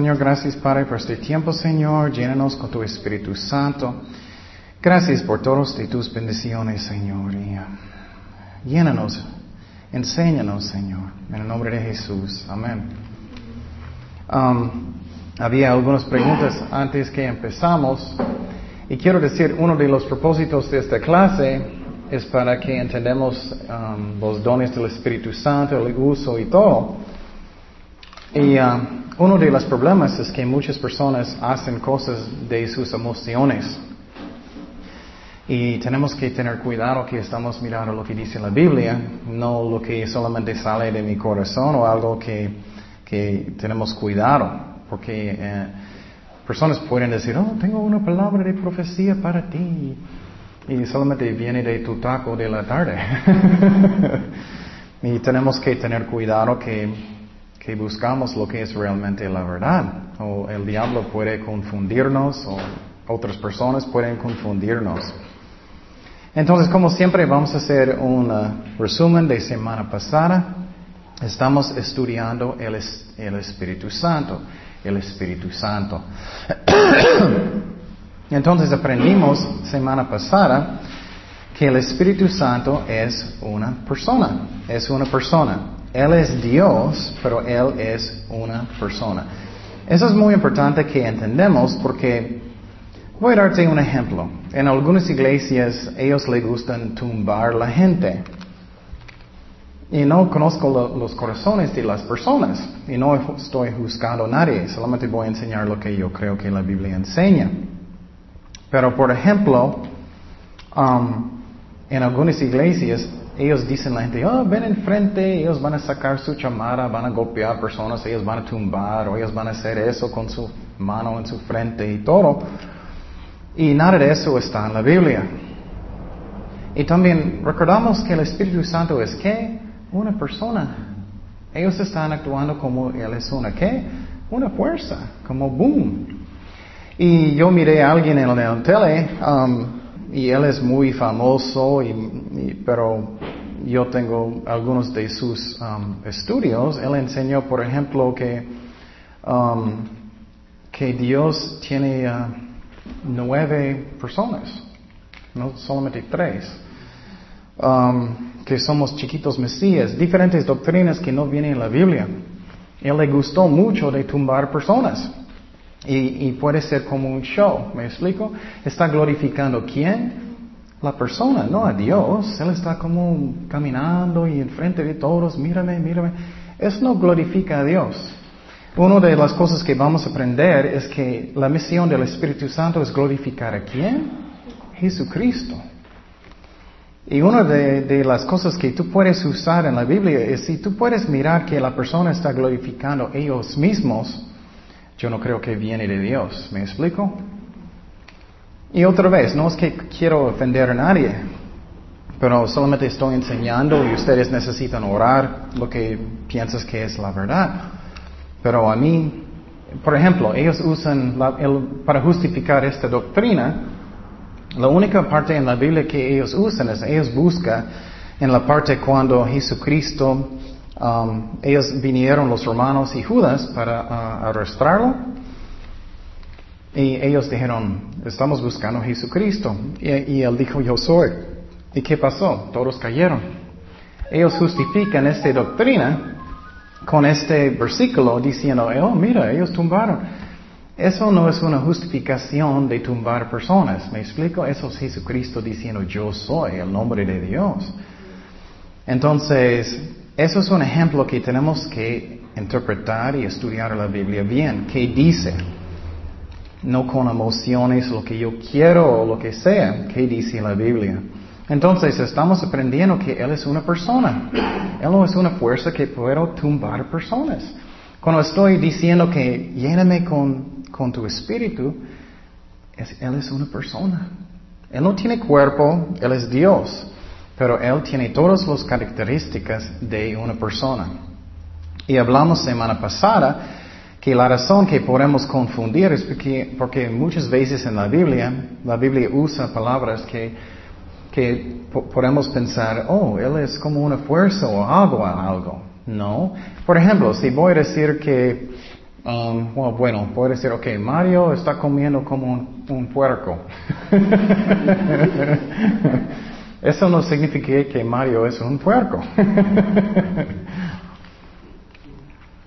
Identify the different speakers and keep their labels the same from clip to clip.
Speaker 1: Señor, gracias Padre por este tiempo, Señor. Llénanos con tu Espíritu Santo. Gracias por todas tus bendiciones, Señor. Y, uh, llénanos, enséñanos, Señor. En el nombre de Jesús. Amén. Um, había algunas preguntas antes que empezamos. Y quiero decir, uno de los propósitos de esta clase es para que entendamos um, los dones del Espíritu Santo, el uso y todo. Y uh, uno de los problemas es que muchas personas hacen cosas de sus emociones. Y tenemos que tener cuidado que estamos mirando lo que dice la Biblia, no lo que solamente sale de mi corazón o algo que, que tenemos cuidado. Porque eh, personas pueden decir, oh, tengo una palabra de profecía para ti. Y solamente viene de tu taco de la tarde. y tenemos que tener cuidado que, que buscamos lo que es realmente la verdad. O el diablo puede confundirnos o otras personas pueden confundirnos. Entonces, como siempre, vamos a hacer un uh, resumen de semana pasada. Estamos estudiando el, el Espíritu Santo. El Espíritu Santo. Entonces aprendimos semana pasada que el Espíritu Santo es una persona. Es una persona. Él es Dios, pero Él es una persona. Eso es muy importante que entendemos porque voy a darte un ejemplo. En algunas iglesias ellos les gustan tumbar la gente. Y no conozco los corazones de las personas. Y no estoy juzgando a nadie. Solamente voy a enseñar lo que yo creo que la Biblia enseña. Pero por ejemplo, um, en algunas iglesias ellos dicen a la gente, oh, ven enfrente, ellos van a sacar su chamara, van a golpear personas, ellos van a tumbar, o ellos van a hacer eso con su mano en su frente y todo. Y nada de eso está en la Biblia. Y también recordamos que el Espíritu Santo es qué? Una persona. Ellos están actuando como Él es una qué? Una fuerza, como boom. Y yo miré a alguien en la tele, um, y él es muy famoso, y, pero yo tengo algunos de sus um, estudios. Él enseñó, por ejemplo, que, um, que Dios tiene uh, nueve personas, no solamente tres. que somos chiquitos mesías, diferentes doctrinas que no vienen en la Biblia. Él le gustó mucho de tumbar personas. Y, puede ser como un show, ¿me explico? Está glorificando quién? La persona, no a Dios. Él está como caminando y enfrente de todos, mírame, mírame. Eso no glorifica a Dios. Una de las cosas que vamos a aprender es que la misión del Espíritu Santo es glorificar a quién? Jesucristo. Y una de, de, las cosas que tú puedes usar en la Biblia es si tú puedes mirar que la persona está glorificando ellos mismos, yo no creo que viene de Dios. ¿Me explico? Y otra vez, no es que quiero ofender a nadie, pero solamente estoy enseñando y ustedes necesitan orar lo que piensas que es la verdad. Pero a mí, por ejemplo, ellos usan para justificar esta doctrina, la única parte en la Biblia que ellos usan es, ellos buscan en la parte cuando Jesucristo Um, ellos vinieron, los romanos y Judas, para uh, arrastrarlo. Y ellos dijeron, estamos buscando a Jesucristo. Y, él dijo, yo soy. ¿Y qué pasó? Todos cayeron. Ellos justifican esta doctrina con este versículo diciendo, oh, mira, ellos tumbaron. Eso no es una justificación de tumbar personas. ¿Me explico? Eso es Jesucristo diciendo, yo soy el nombre de Dios. Entonces, eso es un ejemplo que tenemos que interpretar y estudiar la Biblia bien. ¿Qué dice? No con emociones, lo que yo quiero o lo que sea. ¿Qué dice la Biblia? Entonces estamos aprendiendo que Él es una persona. Él no es una fuerza que pueda tumbar personas. Cuando estoy diciendo que lléname con, con tu espíritu, Él es una persona. Él no tiene cuerpo, Él es Dios pero Él tiene todas las características de una persona. Y hablamos semana pasada que la razón que podemos confundir es porque, porque muchas veces en la Biblia, la Biblia usa palabras que, que podemos pensar, oh, Él es como una fuerza o algo a algo. No. Por ejemplo, si voy a decir que Um, bueno, puede decir, ok, Mario está comiendo como un, un puerco. Eso no significa que Mario es un puerco.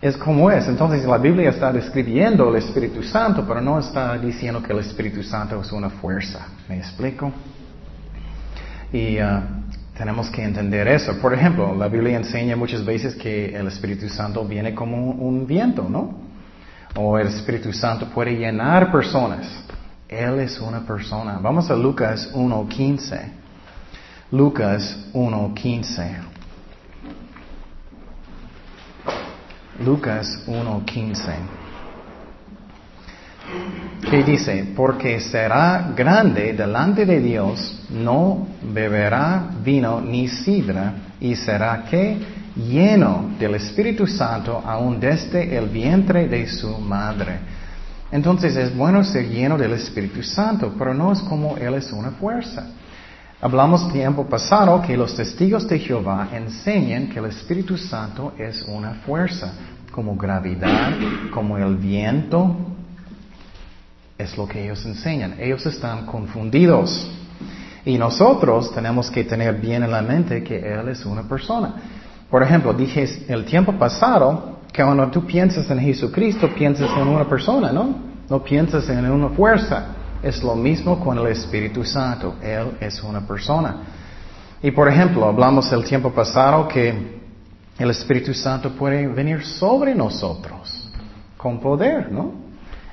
Speaker 1: es como es. Entonces la Biblia está describiendo el Espíritu Santo, pero no está diciendo que el Espíritu Santo es una fuerza. ¿Me explico? Y uh, tenemos que entender eso. Por ejemplo, la Biblia enseña muchas veces que el Espíritu Santo viene como un viento, ¿no? O el Espíritu Santo puede llenar personas. Él es una persona. Vamos a Lucas 1.15. Lucas 1.15. Lucas 1.15. Que dice, porque será grande delante de Dios, no beberá vino ni sidra, y será que lleno del Espíritu Santo aún desde el vientre de su madre. Entonces es bueno ser lleno del Espíritu Santo, pero no es como Él es una fuerza. Hablamos tiempo pasado que los testigos de Jehová enseñan que el Espíritu Santo es una fuerza, como gravedad, como el viento. Es lo que ellos enseñan. Ellos están confundidos. Y nosotros tenemos que tener bien en la mente que Él es una persona. Por ejemplo, dije el tiempo pasado que cuando tú piensas en Jesucristo, piensas en una persona, ¿no? No piensas en una fuerza. Es lo mismo con el Espíritu Santo. Él es una persona. Y por ejemplo, hablamos el tiempo pasado que el Espíritu Santo puede venir sobre nosotros con poder, ¿no?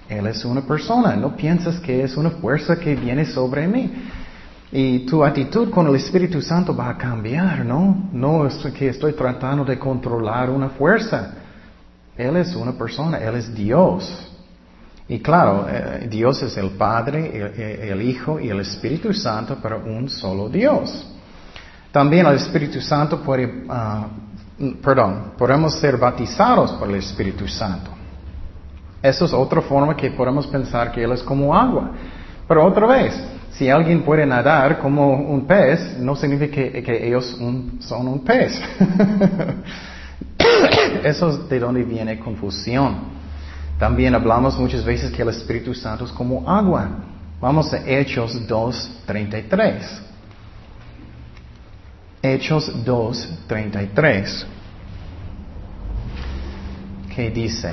Speaker 1: Él es una persona. No piensas que es una fuerza que viene sobre mí. Y tu actitud con el Espíritu Santo va a cambiar, ¿no? No es que estoy tratando de controlar una fuerza. Él es una persona, Él es Dios. Y claro, eh, Dios es el Padre, el, Hijo y el Espíritu Santo, pero un solo Dios. También el Espíritu Santo puede, ah, perdón, podemos ser bautizados por el Espíritu Santo. Eso es otra forma que podemos pensar que Él es como agua. Pero otra vez, si alguien puede nadar como un pez, no significa que, ellos son un pez. Eso es de donde viene confusión. También hablamos muchas veces que el Espíritu Santo es como agua. Vamos a Hechos 2.33. Hechos 2.33. Que dice,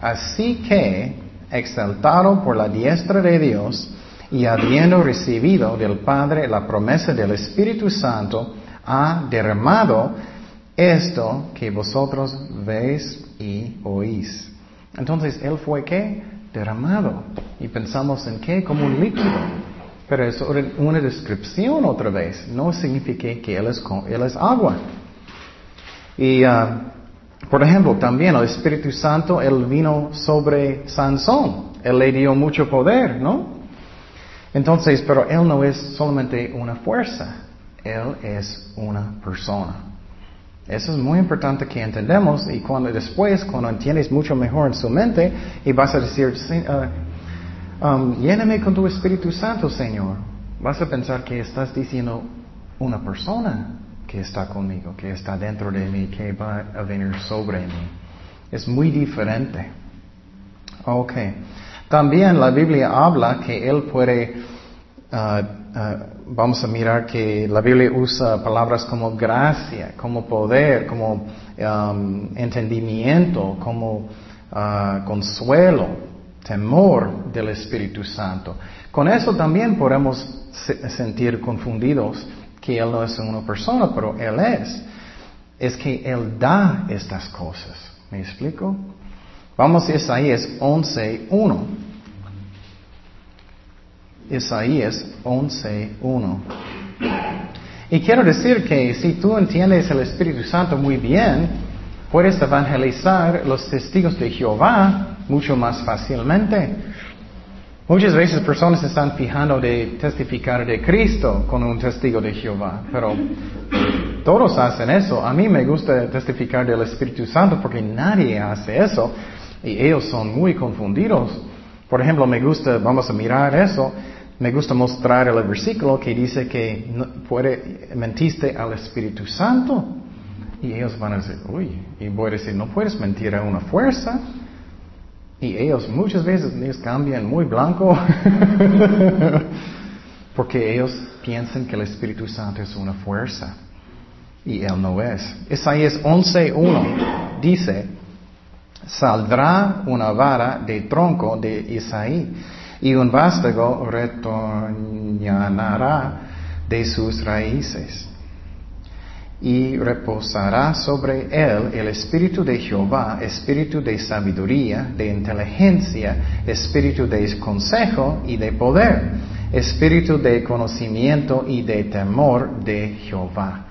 Speaker 1: así que, exaltado por la diestra de Dios y habiendo recibido del Padre la promesa del Espíritu Santo, ha derramado esto que vosotros veis y oís. Entonces, Él fue qué? Derramado. Y pensamos en qué? Como un líquido. Pero es una descripción otra vez. No significa que Él es, él es agua. Y, ah, por ejemplo, también el Espíritu Santo, Él vino sobre Sansón. Él le dio mucho poder, ¿no? Entonces, pero Él no es solamente una fuerza. Él es una persona. Eso es muy importante que entendamos y cuando después, cuando entiendes mucho mejor en su mente y vas a decir, uh, um, lléname con tu Espíritu Santo, Señor, vas a pensar que estás diciendo una persona que está conmigo, que está dentro de mí, que va a venir sobre mí. Es muy diferente. Ok. También la Biblia habla que Él puede uh, uh, vamos a mirar que la Biblia usa palabras como gracia, como poder, como um, entendimiento, como uh, consuelo, temor del Espíritu Santo. Con eso también podemos sentir confundidos que Él no es una persona, pero Él es. Es que Él da estas cosas. ¿Me explico? Vamos a Isaías 11.1. Isaías 11.1. Y quiero decir que si tú entiendes el Espíritu Santo muy bien, puedes evangelizar los testigos de Jehová mucho más fácilmente. Muchas veces personas están fijando de testificar de Cristo con un testigo de Jehová, pero todos hacen eso. A mí me gusta testificar del Espíritu Santo porque nadie hace eso y ellos son muy confundidos. Por ejemplo, me gusta, vamos a mirar eso, me gusta mostrar el versículo que dice que puede, mentiste al Espíritu Santo. Y ellos van a decir, uy, y voy a decir, no puedes mentir a una fuerza. Y ellos muchas veces ellos cambian muy blanco porque ellos piensan que el Espíritu Santo es una fuerza y Él no es. Isaías 11.1 dice, saldrá una vara de tronco de Isaí y un vástago retornará de sus raíces y reposará sobre él el espíritu de Jehová, espíritu de sabiduría, de inteligencia, espíritu de consejo y de poder, espíritu de conocimiento y de temor de Jehová.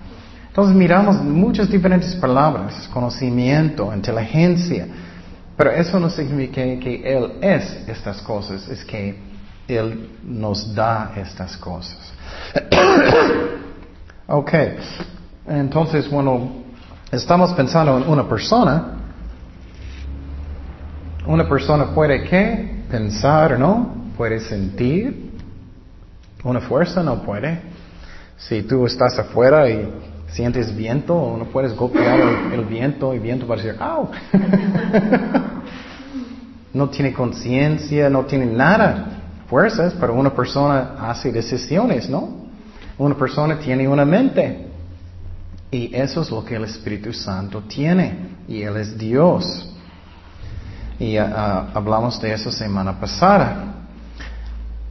Speaker 1: Entonces miramos muchas diferentes palabras, conocimiento, inteligencia, pero eso no significa que Él es estas cosas, es que Él nos da estas cosas. ok, entonces, bueno, estamos pensando en una persona. Una persona puede qué? Pensar, ¿no? Puede sentir. Una fuerza no puede. Si tú estás afuera y sientes viento, no puedes golpear el, viento y el viento va a decir, ¡au! no tiene conciencia, no tiene nada. Fuerzas, pero una persona hace decisiones, ¿no? Una persona tiene una mente. Y eso es lo que el Espíritu Santo tiene. Y Él es Dios. Y ah, ah, hablamos de eso semana pasada.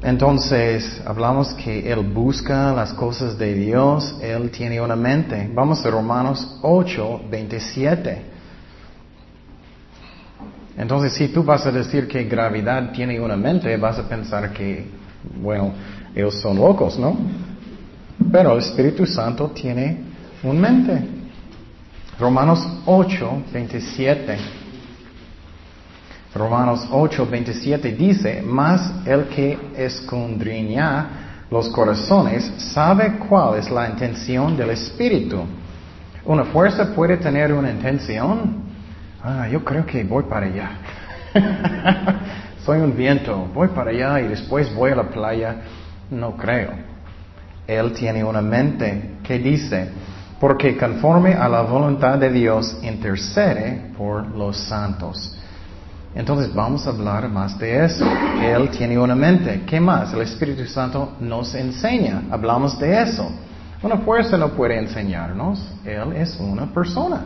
Speaker 1: Entonces, hablamos que Él busca las cosas de Dios, Él tiene una mente. Vamos a Romanos 8, 27. Entonces, si tú vas a decir que gravedad tiene una mente, vas a pensar que, bueno, ellos son locos, ¿no? Pero el Espíritu Santo tiene un mente. Romanos 8, 27. Romanos 8, 27 dice, mas el que escondriña los corazones sabe cuál es la intención del Espíritu. Una fuerza puede tener una intención. Ah, yo creo que voy para allá. Soy un viento, voy para allá y después voy a la playa. No creo. Él tiene una mente que dice, porque conforme a la voluntad de Dios intercede por los santos. Entonces vamos a hablar más de eso. Él tiene una mente. ¿Qué más? El Espíritu Santo nos enseña. Hablamos de eso. Una fuerza no puede enseñarnos. Él es una persona.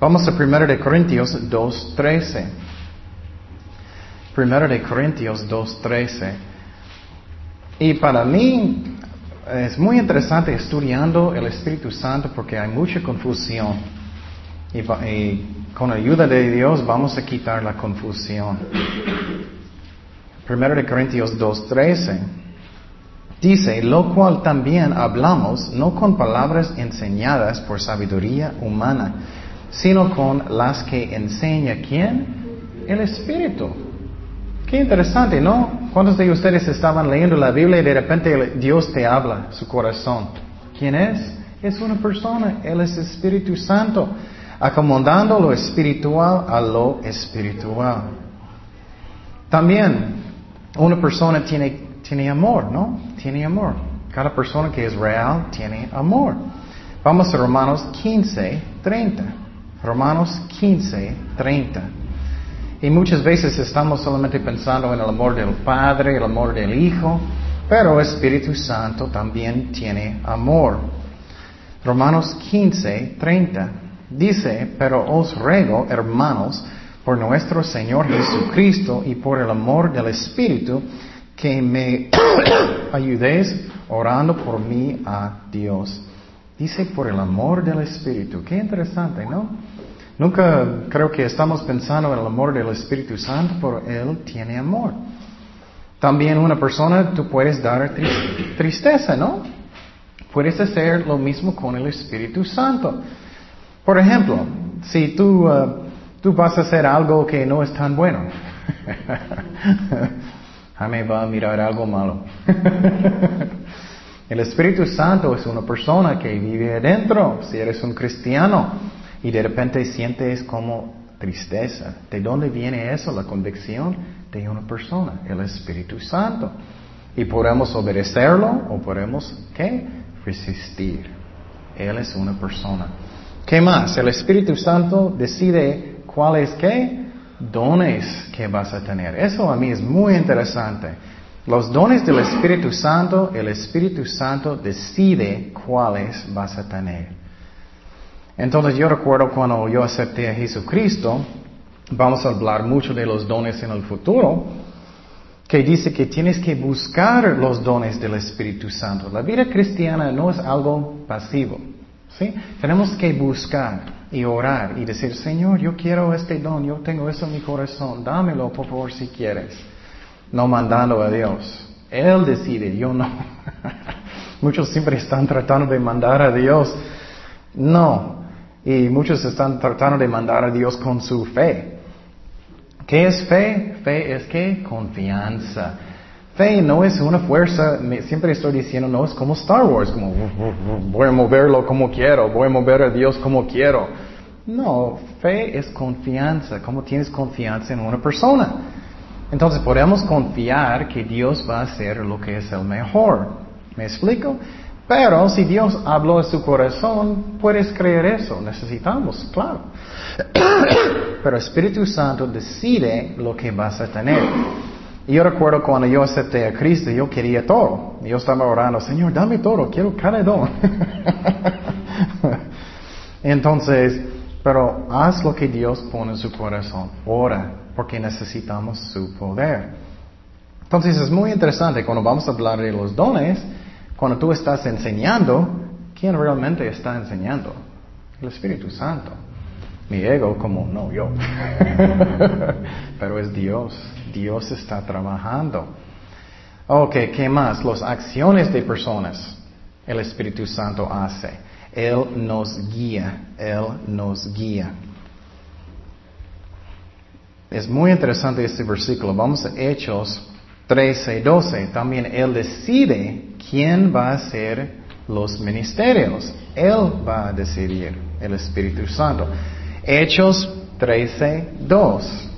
Speaker 1: Vamos a 1 de Corintios 2.13. 1 de Corintios 2.13. Y para mí, es muy interesante estudiando el Espíritu Santo porque hay mucha confusión. Y, con ayuda de Dios vamos a quitar la confusión. Primero de Corintios 2.13 dice, lo cual también hablamos no con palabras enseñadas por sabiduría humana, sino con las que enseña quién? El Espíritu. Qué interesante, ¿no? ¿Cuántos de ustedes estaban leyendo la Biblia y de repente Dios te habla su corazón? ¿Quién es? Es una persona, Él es Espíritu Santo, acomodando lo espiritual a lo espiritual. También, una persona tiene, tiene amor, ¿no? Tiene amor. Cada persona que es real tiene amor. Vamos a Romanos 15, 30. Romanos 15, 30. Y muchas veces estamos solamente pensando en el amor del Padre, el amor del Hijo, pero el Espíritu Santo también tiene amor. Romanos 15, 30 dice, pero os ruego, hermanos, por nuestro Señor Jesucristo y por el amor del Espíritu, que me ayudéis orando por mí a Dios. Dice por el amor del Espíritu. Qué interesante, ¿no? Nunca creo que estamos pensando en el amor del Espíritu Santo, pero Él tiene amor. También una persona tú puedes dar tristeza, ¿no? Puedes hacer lo mismo con el Espíritu Santo. Por ejemplo, si tú, uh, tú vas a hacer algo que no es tan bueno, Jaime va a mirar algo malo. el Espíritu Santo es una persona que vive adentro, si eres un cristiano y de repente sientes como tristeza. ¿De dónde viene eso? La convicción de una persona, el Espíritu Santo. Y podemos obedecerlo o podemos, ¿qué? Resistir. Él es una persona. ¿Qué más? El Espíritu Santo decide cuál es qué? dones que vas a tener. Eso a mí es muy interesante. Los dones del Espíritu Santo, el Espíritu Santo decide cuáles vas a tener. Entonces yo recuerdo cuando yo acepté a Jesucristo, vamos a hablar mucho de los dones en el futuro, que dice que tienes que buscar los dones del Espíritu Santo. La vida cristiana no es algo pasivo. Tenemos que buscar y orar y decir, Señor, yo quiero este don, yo tengo eso en mi corazón, dámelo por favor si quieres. No mandando a Dios. Él decide, yo no. muchos siempre están tratando de mandar a Dios. No. Y muchos están tratando de mandar a Dios con su fe. ¿Qué es fe? Fe es que confianza. Fe no es una fuerza, siempre estoy diciendo, no es como Star Wars, como voy a moverlo como quiero, voy a mover a Dios como quiero. No, fe es confianza, como tienes confianza en una persona. Entonces podemos confiar que Dios va a hacer lo que es el mejor. ¿Me explico? Pero si Dios habló en su corazón, puedes creer eso. Necesitamos, claro. Pero Espíritu Santo decide lo que vas a tener. Y yo recuerdo cuando yo acepté a Cristo, yo quería todo. Yo estaba orando, Señor, dame todo, quiero cada don. Entonces, pero haz lo que Dios pone en su corazón. Ora, porque necesitamos su poder. Entonces es muy interesante cuando vamos a hablar de los dones, cuando tú estás enseñando, ¿quién realmente está enseñando? El Espíritu Santo. Mi ego como, no, yo. Pero es Dios. Dios está trabajando. Ok, ¿qué más? Las acciones de personas el Espíritu Santo hace. Él nos guía, Él nos guía. Es muy interesante este versículo. Vamos a Hechos 13, 12. También Él decide quién va a ser los ministerios. Él va a decidir, el Espíritu Santo. Hechos 13, 2.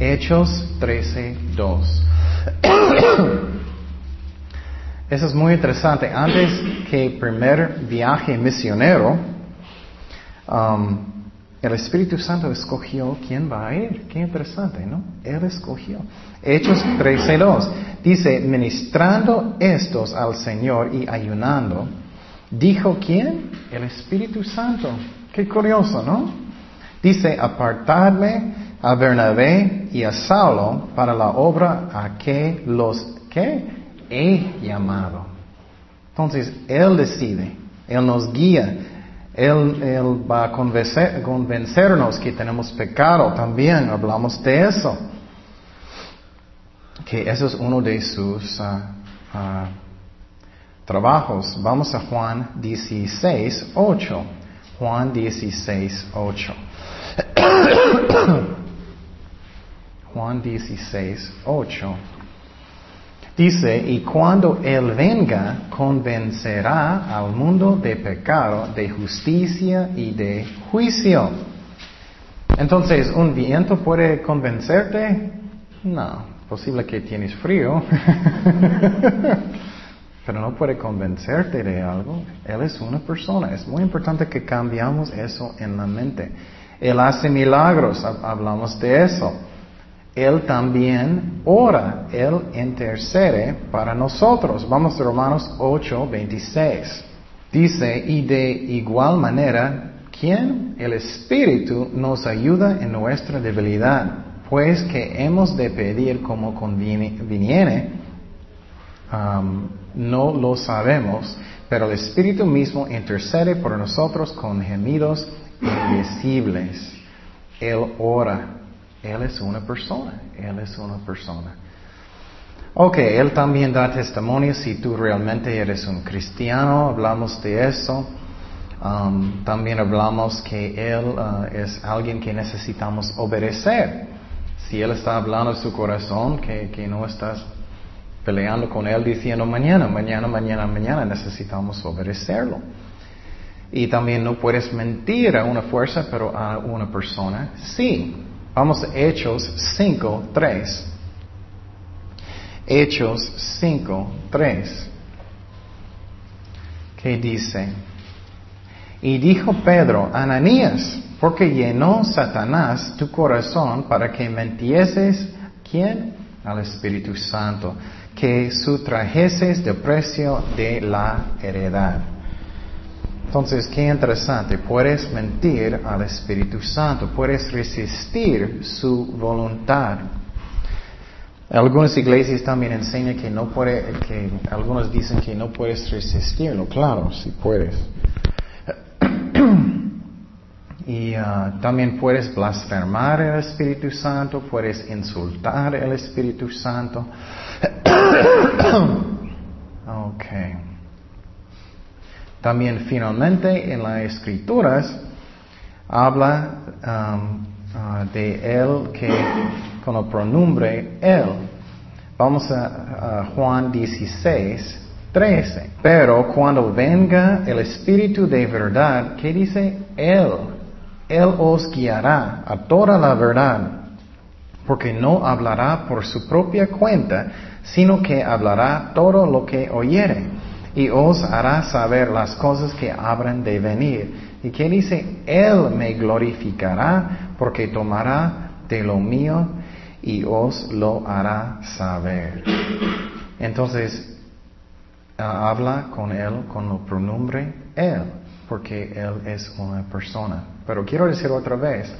Speaker 1: Hechos 13, 2. Eso es muy interesante. Antes que primer viaje misionero, um, el Espíritu Santo escogió quién va a ir. Qué interesante, ¿no? Él escogió. Hechos 13.2 dice, ministrando estos al Señor y ayunando, dijo quién? El Espíritu Santo. Qué curioso, ¿no? Dice, apartadme a Bernabé y a Saulo para la obra a que los que he llamado. Entonces, Él decide, Él nos guía, Él, él va a convencer, convencernos que tenemos pecado también, hablamos de eso. Que eso es uno de sus uh, uh, trabajos. Vamos a Juan 16, 8. Juan 16, 8. Juan 16, 8. Dice, y cuando Él venga, convencerá al mundo de pecado, de justicia y de juicio. Entonces, ¿un viento puede convencerte? No, posible que tienes frío, pero no puede convencerte de algo. Él es una persona. Es muy importante que cambiamos eso en la mente. Él hace milagros, hablamos de eso. Él también ora, Él intercede para nosotros. Vamos a Romanos 8, 26. Dice, y de igual manera, ¿quién? El Espíritu nos ayuda en nuestra debilidad, pues que hemos de pedir como conviene, no lo sabemos, pero el Espíritu mismo intercede por nosotros con gemidos invisibles. Él ora. Él es una persona, Él es una persona. Ok, Él también da testimonio si tú realmente eres un cristiano, hablamos de eso. Um, también hablamos que Él uh, es alguien que necesitamos obedecer. Si Él está hablando de su corazón, que, que no estás peleando con Él diciendo mañana, mañana, mañana, mañana, necesitamos obedecerlo. Y también no puedes mentir a una fuerza, pero a una persona sí. Vamos a Hechos 5, 3. Hechos 5, 3. ¿Qué dice? Y dijo Pedro, Ananías, porque llenó Satanás tu corazón para que mentieses, ¿quién? Al Espíritu Santo, que sustrajeses de precio de la heredad. Entonces, qué interesante, puedes mentir al Espíritu Santo, puedes resistir su voluntad. Algunas iglesias también enseñan que no puede, que algunos dicen que no puedes resistirlo. Claro, si puedes. y uh, también puedes blasfemar el Espíritu Santo, puedes insultar el Espíritu Santo. ok. También finalmente en las escrituras habla um, uh, de él que con el pronombre él. Vamos a, Juan 16, 13. Pero cuando venga el Espíritu de verdad, ¿qué dice? Él. Él os guiará a toda la verdad, porque no hablará por su propia cuenta, sino que hablará todo lo que oyere, y os hará saber las cosas que habrán de venir. ¿Y qué dice? Él me glorificará, porque tomará de lo mío y os lo hará saber. Entonces, ah, habla con él con el pronombre él, porque él es una persona. Pero quiero decir otra vez,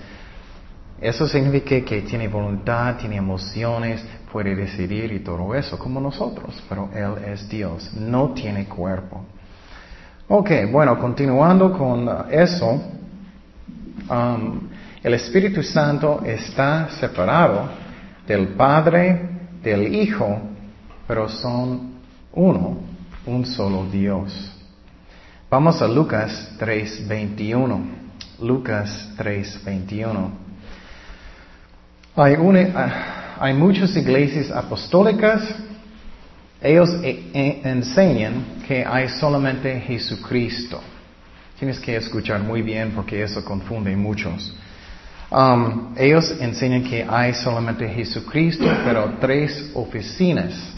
Speaker 1: eso significa que tiene voluntad, tiene emociones, puede decidir y todo eso, como nosotros, pero Él es Dios, no tiene cuerpo. Ok, bueno, continuando con eso, um, el Espíritu Santo está separado del Padre, del Hijo, pero son uno, un solo Dios. Vamos a Lucas 3:21. Lucas 3:21. Hay, ah, hay muchas iglesias apostólicas, ellos e, e, enseñan que hay solamente Jesucristo. Tienes que escuchar muy bien porque eso confunde muchos. Um, ellos enseñan que hay solamente Jesucristo, pero tres oficinas.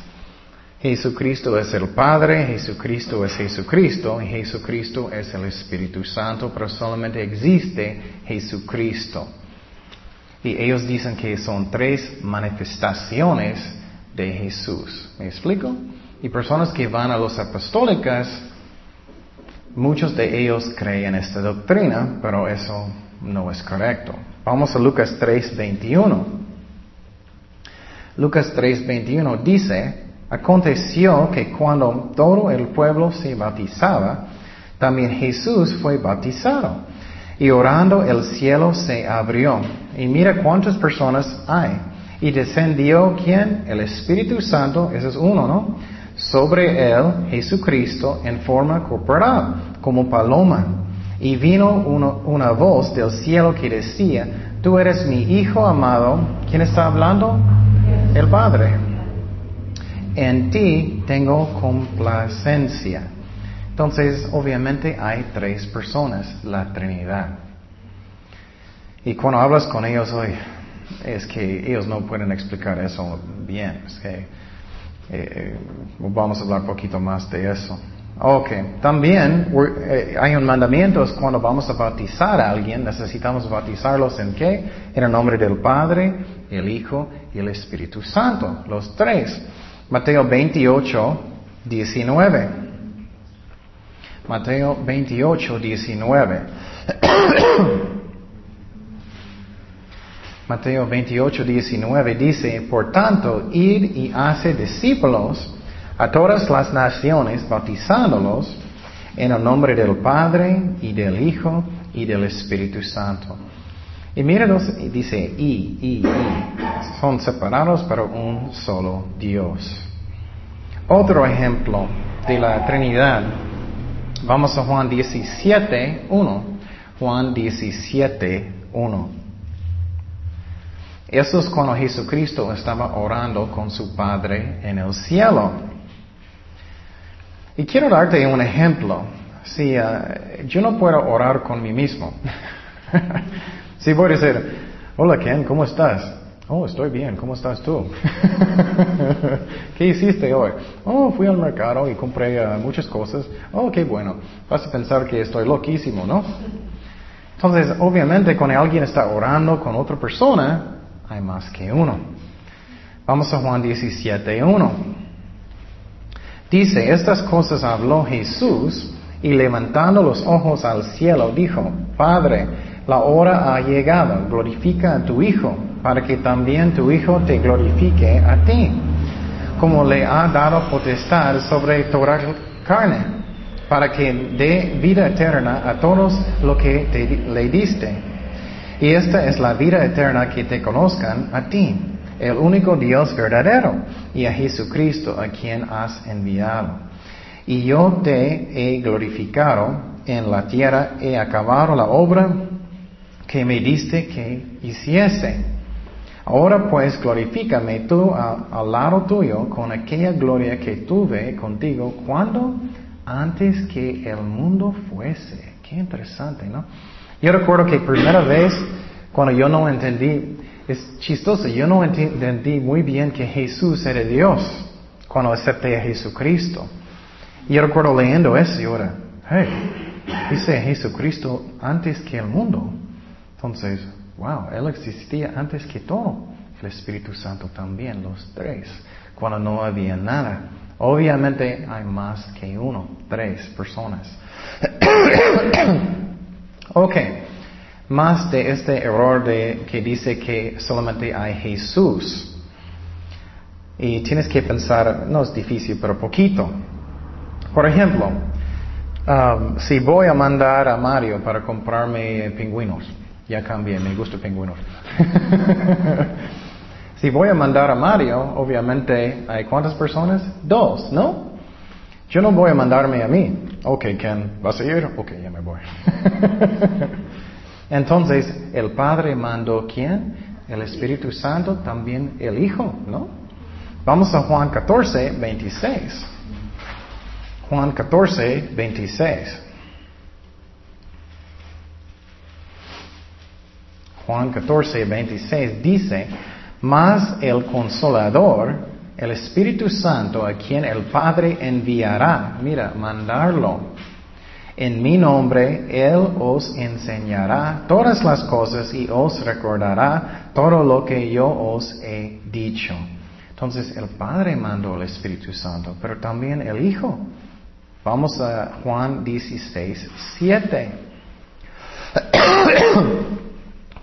Speaker 1: Jesucristo es el Padre, Jesucristo es Jesucristo y Jesucristo es el Espíritu Santo, pero solamente existe Jesucristo. Y ellos dicen que son tres manifestaciones de Jesús. ¿Me explico? Y personas que van a los apostólicas, muchos de ellos creen esta doctrina, pero eso no es correcto. Vamos a Lucas 3:21. Lucas 3:21 dice, aconteció que cuando todo el pueblo se bautizaba, también Jesús fue bautizado. Y orando el cielo se abrió. Y mira cuántas personas hay. Y descendió quién? El Espíritu Santo, ese es uno, ¿no? Sobre él, Jesucristo, en forma corporal, como paloma. Y vino una voz del cielo que decía, tú eres mi Hijo amado. ¿Quién está hablando? El Padre. En ti tengo complacencia. Entonces, obviamente hay tres personas, la Trinidad. Y cuando hablas con ellos hoy, es que ellos no pueden explicar eso bien. Es que, eh, vamos a hablar un poquito más de eso. Ok, también eh, hay un mandamiento, cuando vamos a bautizar a alguien, necesitamos bautizarlos en qué? En el nombre del Padre, el Hijo y el Espíritu Santo, los tres. Mateo 28, 19. Mateo 28, 19. Mateo 28, 19 dice, por tanto, id y hace discípulos a todas las naciones, bautizándolos en el nombre del Padre y del Hijo y del Espíritu Santo. Y míranos, dice, y, y, y, son separados para un solo Dios. Otro ejemplo de la Trinidad, vamos a Juan 17, 1. Juan 17, 1. Eso es cuando Jesucristo estaba orando con su Padre en el cielo. Y quiero darte un ejemplo. Si uh, yo no puedo orar con mí mismo, si voy a decir, hola Ken, ¿cómo estás? Oh, estoy bien, ¿cómo estás tú? ¿Qué hiciste hoy? Oh, fui al mercado y compré uh, muchas cosas. Oh, qué bueno. Vas a pensar que estoy loquísimo, ¿no? Entonces, obviamente, cuando alguien está orando con otra persona, hay más que uno. Vamos a Juan 17, 1. Dice, estas cosas habló Jesús y levantando los ojos al cielo dijo, Padre, la hora ha llegado, glorifica a tu Hijo, para que también tu Hijo te glorifique a ti, como le ha dado potestad sobre toda carne, para que dé vida eterna a todos lo que le diste. Y esta es la vida eterna que te conozcan a ti, el único Dios verdadero, y a Jesucristo a quien has enviado. Y yo te he glorificado en la tierra, he acabado la obra que me diste que hiciese. Ahora pues glorifícame tú al lado tuyo con aquella gloria que tuve contigo cuando antes que el mundo fuese. Qué interesante, ¿no? Yo recuerdo que primera vez cuando yo no entendí, es chistoso, yo no entendí muy bien que Jesús era Dios cuando acepté a Jesucristo. Y yo recuerdo leyendo eso y ahora, hey, dice Jesucristo antes que el mundo. Entonces, wow, Él existía antes que todo. El Espíritu Santo también, los tres, cuando no había nada. Obviamente hay más que uno, tres personas. ok, más de este error de que dice que solamente hay Jesús. Y tienes que pensar, no es difícil, pero poquito. Por ejemplo, um, si voy a mandar a Mario para comprarme pingüinos, ya cambié, me gusta pingüinos. si voy a mandar a Mario, obviamente, ¿hay cuántas personas? Dos, ¿no? Yo no voy a mandarme a mí. Ok, Ken, ¿vas a ir? Ok, ya me voy. Entonces, el Padre mandó quién? El Espíritu Santo, también el Hijo, ¿no? Vamos a Juan 14, 26. Juan 14, 26. Juan 14, 26 dice, mas el consolador, el Espíritu Santo, a quien el Padre enviará, mira, mandarlo, en mi nombre, Él os enseñará todas las cosas y os recordará todo lo que yo os he dicho. Entonces el Padre mandó el Espíritu Santo, pero también el Hijo. Vamos a Juan 16, 7.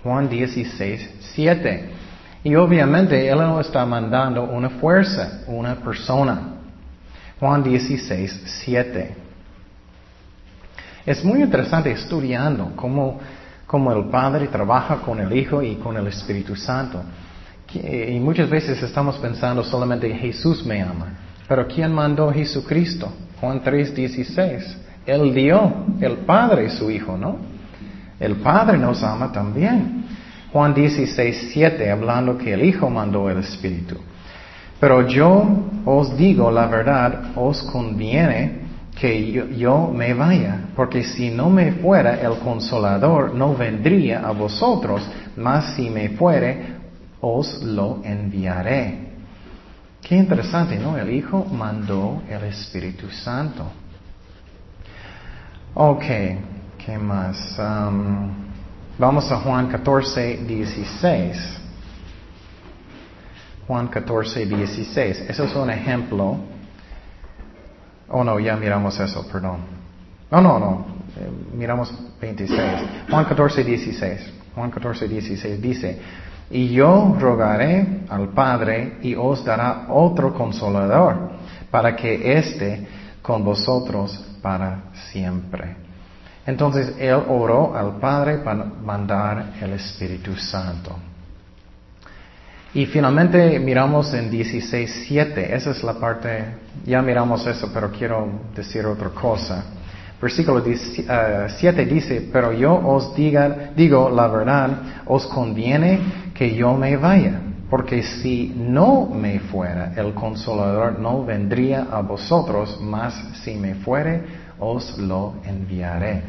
Speaker 1: Juan 16, 7. Y obviamente Él no está mandando una fuerza, una persona. Juan 16, 7. Es muy interesante estudiando cómo, cómo el Padre trabaja con el Hijo y con el Espíritu Santo. Y muchas veces estamos pensando solamente Jesús me ama. Pero ¿quién mandó Jesucristo? Juan 3:16. Él dio, el Padre su Hijo, ¿no? El Padre nos ama también. Juan 16:7, hablando que el Hijo mandó el Espíritu. Pero yo os digo la verdad, os conviene que yo, yo, me vaya, porque si no me fuera el consolador, no vendría a vosotros, mas si me fuere, os lo enviaré. Qué interesante, ¿no? El Hijo mandó el Espíritu Santo. Ok, ¿qué más? Um, vamos a Juan 14, 16. Juan 14, 16. Eso es un ejemplo. Oh, no, ya miramos eso, perdón. No, no, no. Eh, miramos 26. Juan 14, 16. Juan 14, 16 dice, y yo rogaré al Padre y os dará otro consolador para que esté con vosotros para siempre. Entonces él oró al Padre para mandar el Espíritu Santo. Y finalmente miramos en 16.7, esa es la parte, ya miramos eso, pero quiero decir otra cosa. Versículo 7 eh, dice, pero yo os diga, digo la verdad, os conviene que yo me vaya, porque si no me fuera, el consolador no vendría a vosotros, mas si me fuere, os lo enviaré.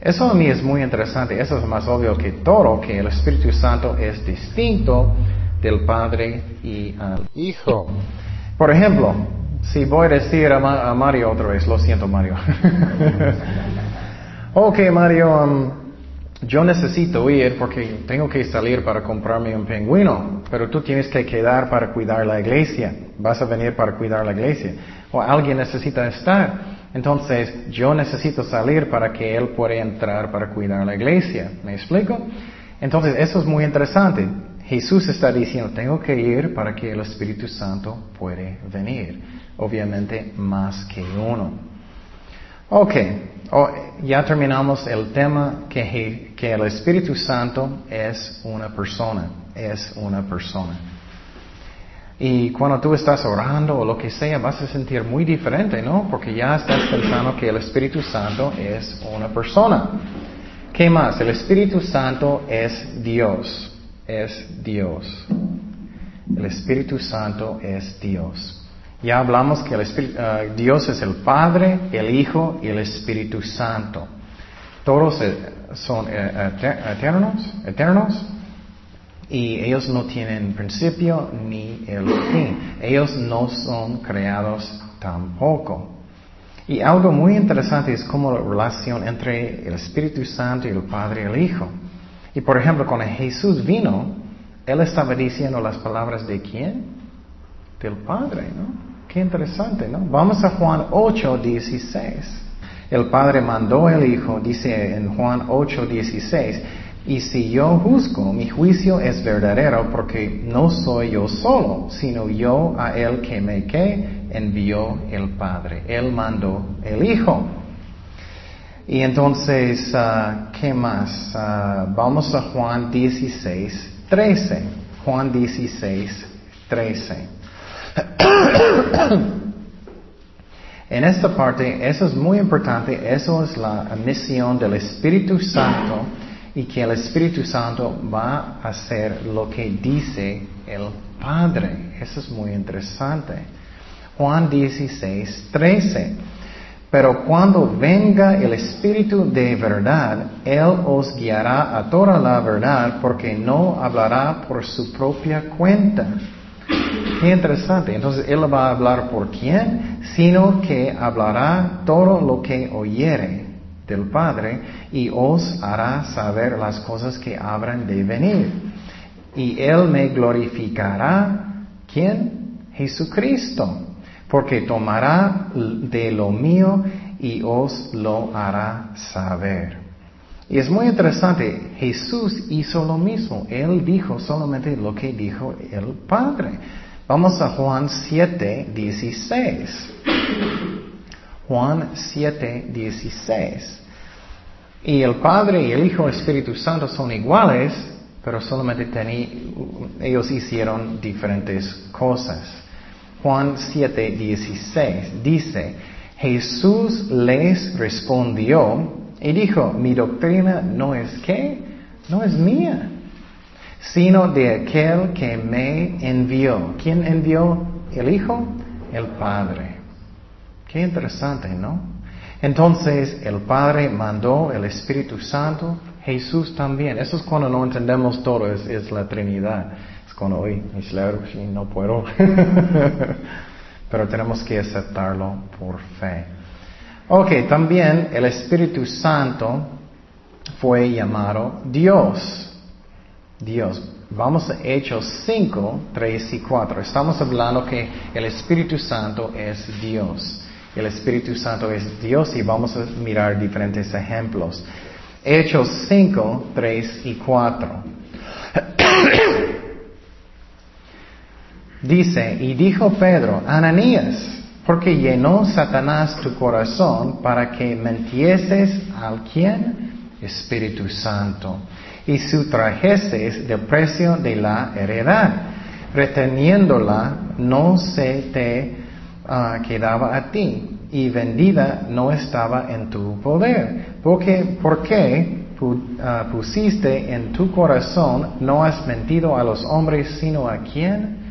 Speaker 1: Eso a mí es muy interesante, eso es más obvio que todo, que el Espíritu Santo es distinto del Padre y al Hijo. Por ejemplo, si voy a decir a, Mario otra vez, lo siento Mario. ok Mario, um, yo necesito ir porque tengo que salir para comprarme un pingüino, pero tú tienes que quedar para cuidar la iglesia, vas a venir para cuidar la iglesia, o alguien necesita estar. Entonces, yo necesito salir para que él pueda entrar para cuidar la iglesia. ¿Me explico? Entonces, eso es muy interesante. Jesús está diciendo, tengo que ir para que el Espíritu Santo puede venir. Obviamente, más que uno. Ok, oh, ya terminamos el tema que, que el Espíritu Santo es una persona, es una persona. Y cuando tú estás orando o lo que sea, vas a sentir muy diferente, ¿no? Porque ya estás pensando que el Espíritu Santo es una persona. ¿Qué más? El Espíritu Santo es Dios. Es Dios. El Espíritu Santo es Dios. Ya hablamos que el Espíritu, uh, Dios es el Padre, el Hijo y el Espíritu Santo. Todos eh, son eh, eternos, eternos y ellos no tienen principio ni el fin. Ellos no son creados tampoco. Y algo muy interesante es como la relación entre el Espíritu Santo y el Padre y el Hijo. Y por ejemplo, cuando Jesús vino, Él estaba diciendo las palabras de quién? Del Padre, ¿no? Qué interesante, ¿no? Vamos a Juan 8, 16. El Padre mandó el Hijo, dice en Juan 8, 16, y si yo juzgo, mi juicio es verdadero porque no soy yo solo, sino yo a Él que me que envió el Padre. Él mandó el Hijo. Y entonces, uh, ¿qué más? Uh, vamos a Juan 16, 13. Juan 16, 13. en esta parte, eso es muy importante, eso es la misión del Espíritu Santo y que el Espíritu Santo va a hacer lo que dice el Padre. Eso es muy interesante. Juan 16, 13. Pero cuando venga el Espíritu de verdad, Él os guiará a toda la verdad porque no hablará por su propia cuenta. Qué interesante. Entonces Él va a hablar por quién, sino que hablará todo lo que oyere del Padre y os hará saber las cosas que habrán de venir. Y Él me glorificará, ¿quién? Jesucristo, porque tomará de lo mío y os lo hará saber. Y es muy interesante, Jesús hizo lo mismo, Él dijo solamente lo que dijo el Padre. Vamos a Juan 7, 16. Juan 7, 16. Y el Padre y el Hijo y el Espíritu Santo son iguales, pero solamente ellos hicieron diferentes cosas. Juan 7, 16 dice, Jesús les respondió y dijo, mi doctrina no es qué, no es mía, sino de aquel que me envió. ¿Quién envió el Hijo? El Padre. Qué interesante, ¿no? Entonces el Padre mandó el Espíritu Santo, Jesús también. Eso es cuando no entendemos todo, es, la Trinidad. Es cuando hoy, no puedo. Pero tenemos que aceptarlo por fe. Ok, también el Espíritu Santo fue llamado Dios. Dios. Vamos a Hechos 5, 3 y 4. Estamos hablando que el Espíritu Santo es Dios. El Espíritu Santo es Dios y vamos a mirar diferentes ejemplos. Hechos 5, 3 y 4. Dice, y dijo Pedro, Ananías, porque llenó Satanás tu corazón para que mentieses al quien? Espíritu Santo, y sustrajeses del precio de la heredad, reteniéndola no se te uh, quedaba a ti, y vendida no estaba en tu poder. Porque, ¿Por qué uh, pusiste en tu corazón, no has mentido a los hombres, sino a quién?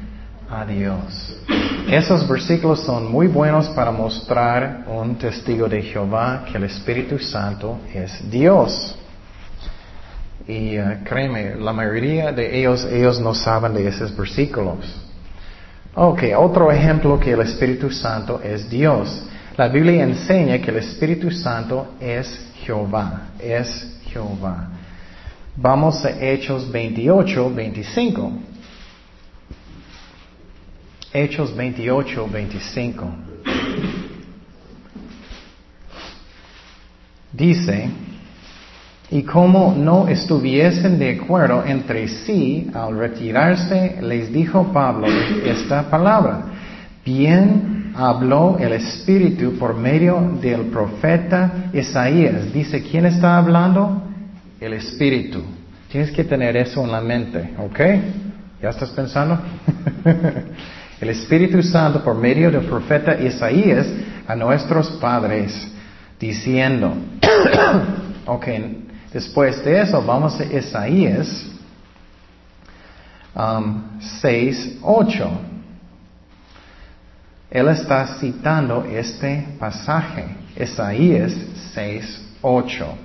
Speaker 1: a Dios. Esos versículos son muy buenos para mostrar un testigo de Jehová que el Espíritu Santo es Dios. Y uh, créeme, la mayoría de ellos, ellos no saben de esos versículos. Ok, otro ejemplo que el Espíritu Santo es Dios. La Biblia enseña que el Espíritu Santo es Jehová, es Jehová. Vamos a Hechos 28, 25. Hechos 28, 25. Dice, y como no estuviesen de acuerdo entre sí, al retirarse, les dijo Pablo esta palabra, bien habló el Espíritu por medio del profeta Isaías. Dice, ¿quién está hablando? El Espíritu. Tienes que tener eso en la mente, ¿ok? ¿Ya estás pensando? el Espíritu Santo por medio del profeta Isaías a nuestros padres, diciendo, ok, Después de eso, vamos a Isaías 6, um, 8. Él está citando este pasaje, Isaías 6, 8.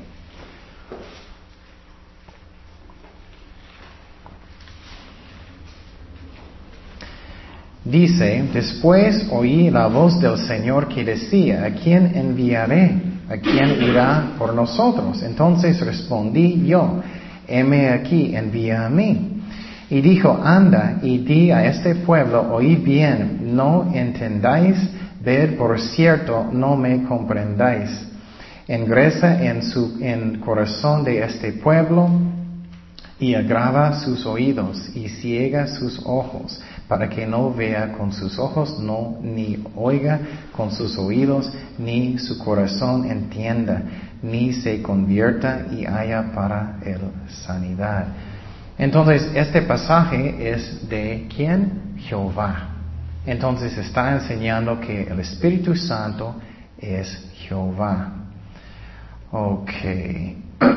Speaker 1: Dice, después oí la voz del Señor que decía, ¿a quién enviaré? ¿A quién irá por nosotros? Entonces respondí yo, heme aquí, envía a mí. Y dijo, anda y di a este pueblo, oí bien, no entendáis, ver por cierto, no me comprendáis. Engresa en su en corazón de este pueblo y agrava sus oídos y ciega sus ojos para que no vea con sus ojos, no, ni oiga con sus oídos, ni su corazón entienda, ni se convierta y haya para él sanidad. Entonces, este pasaje es de quién? Jehová. Entonces está enseñando que el Espíritu Santo es Jehová. Ok.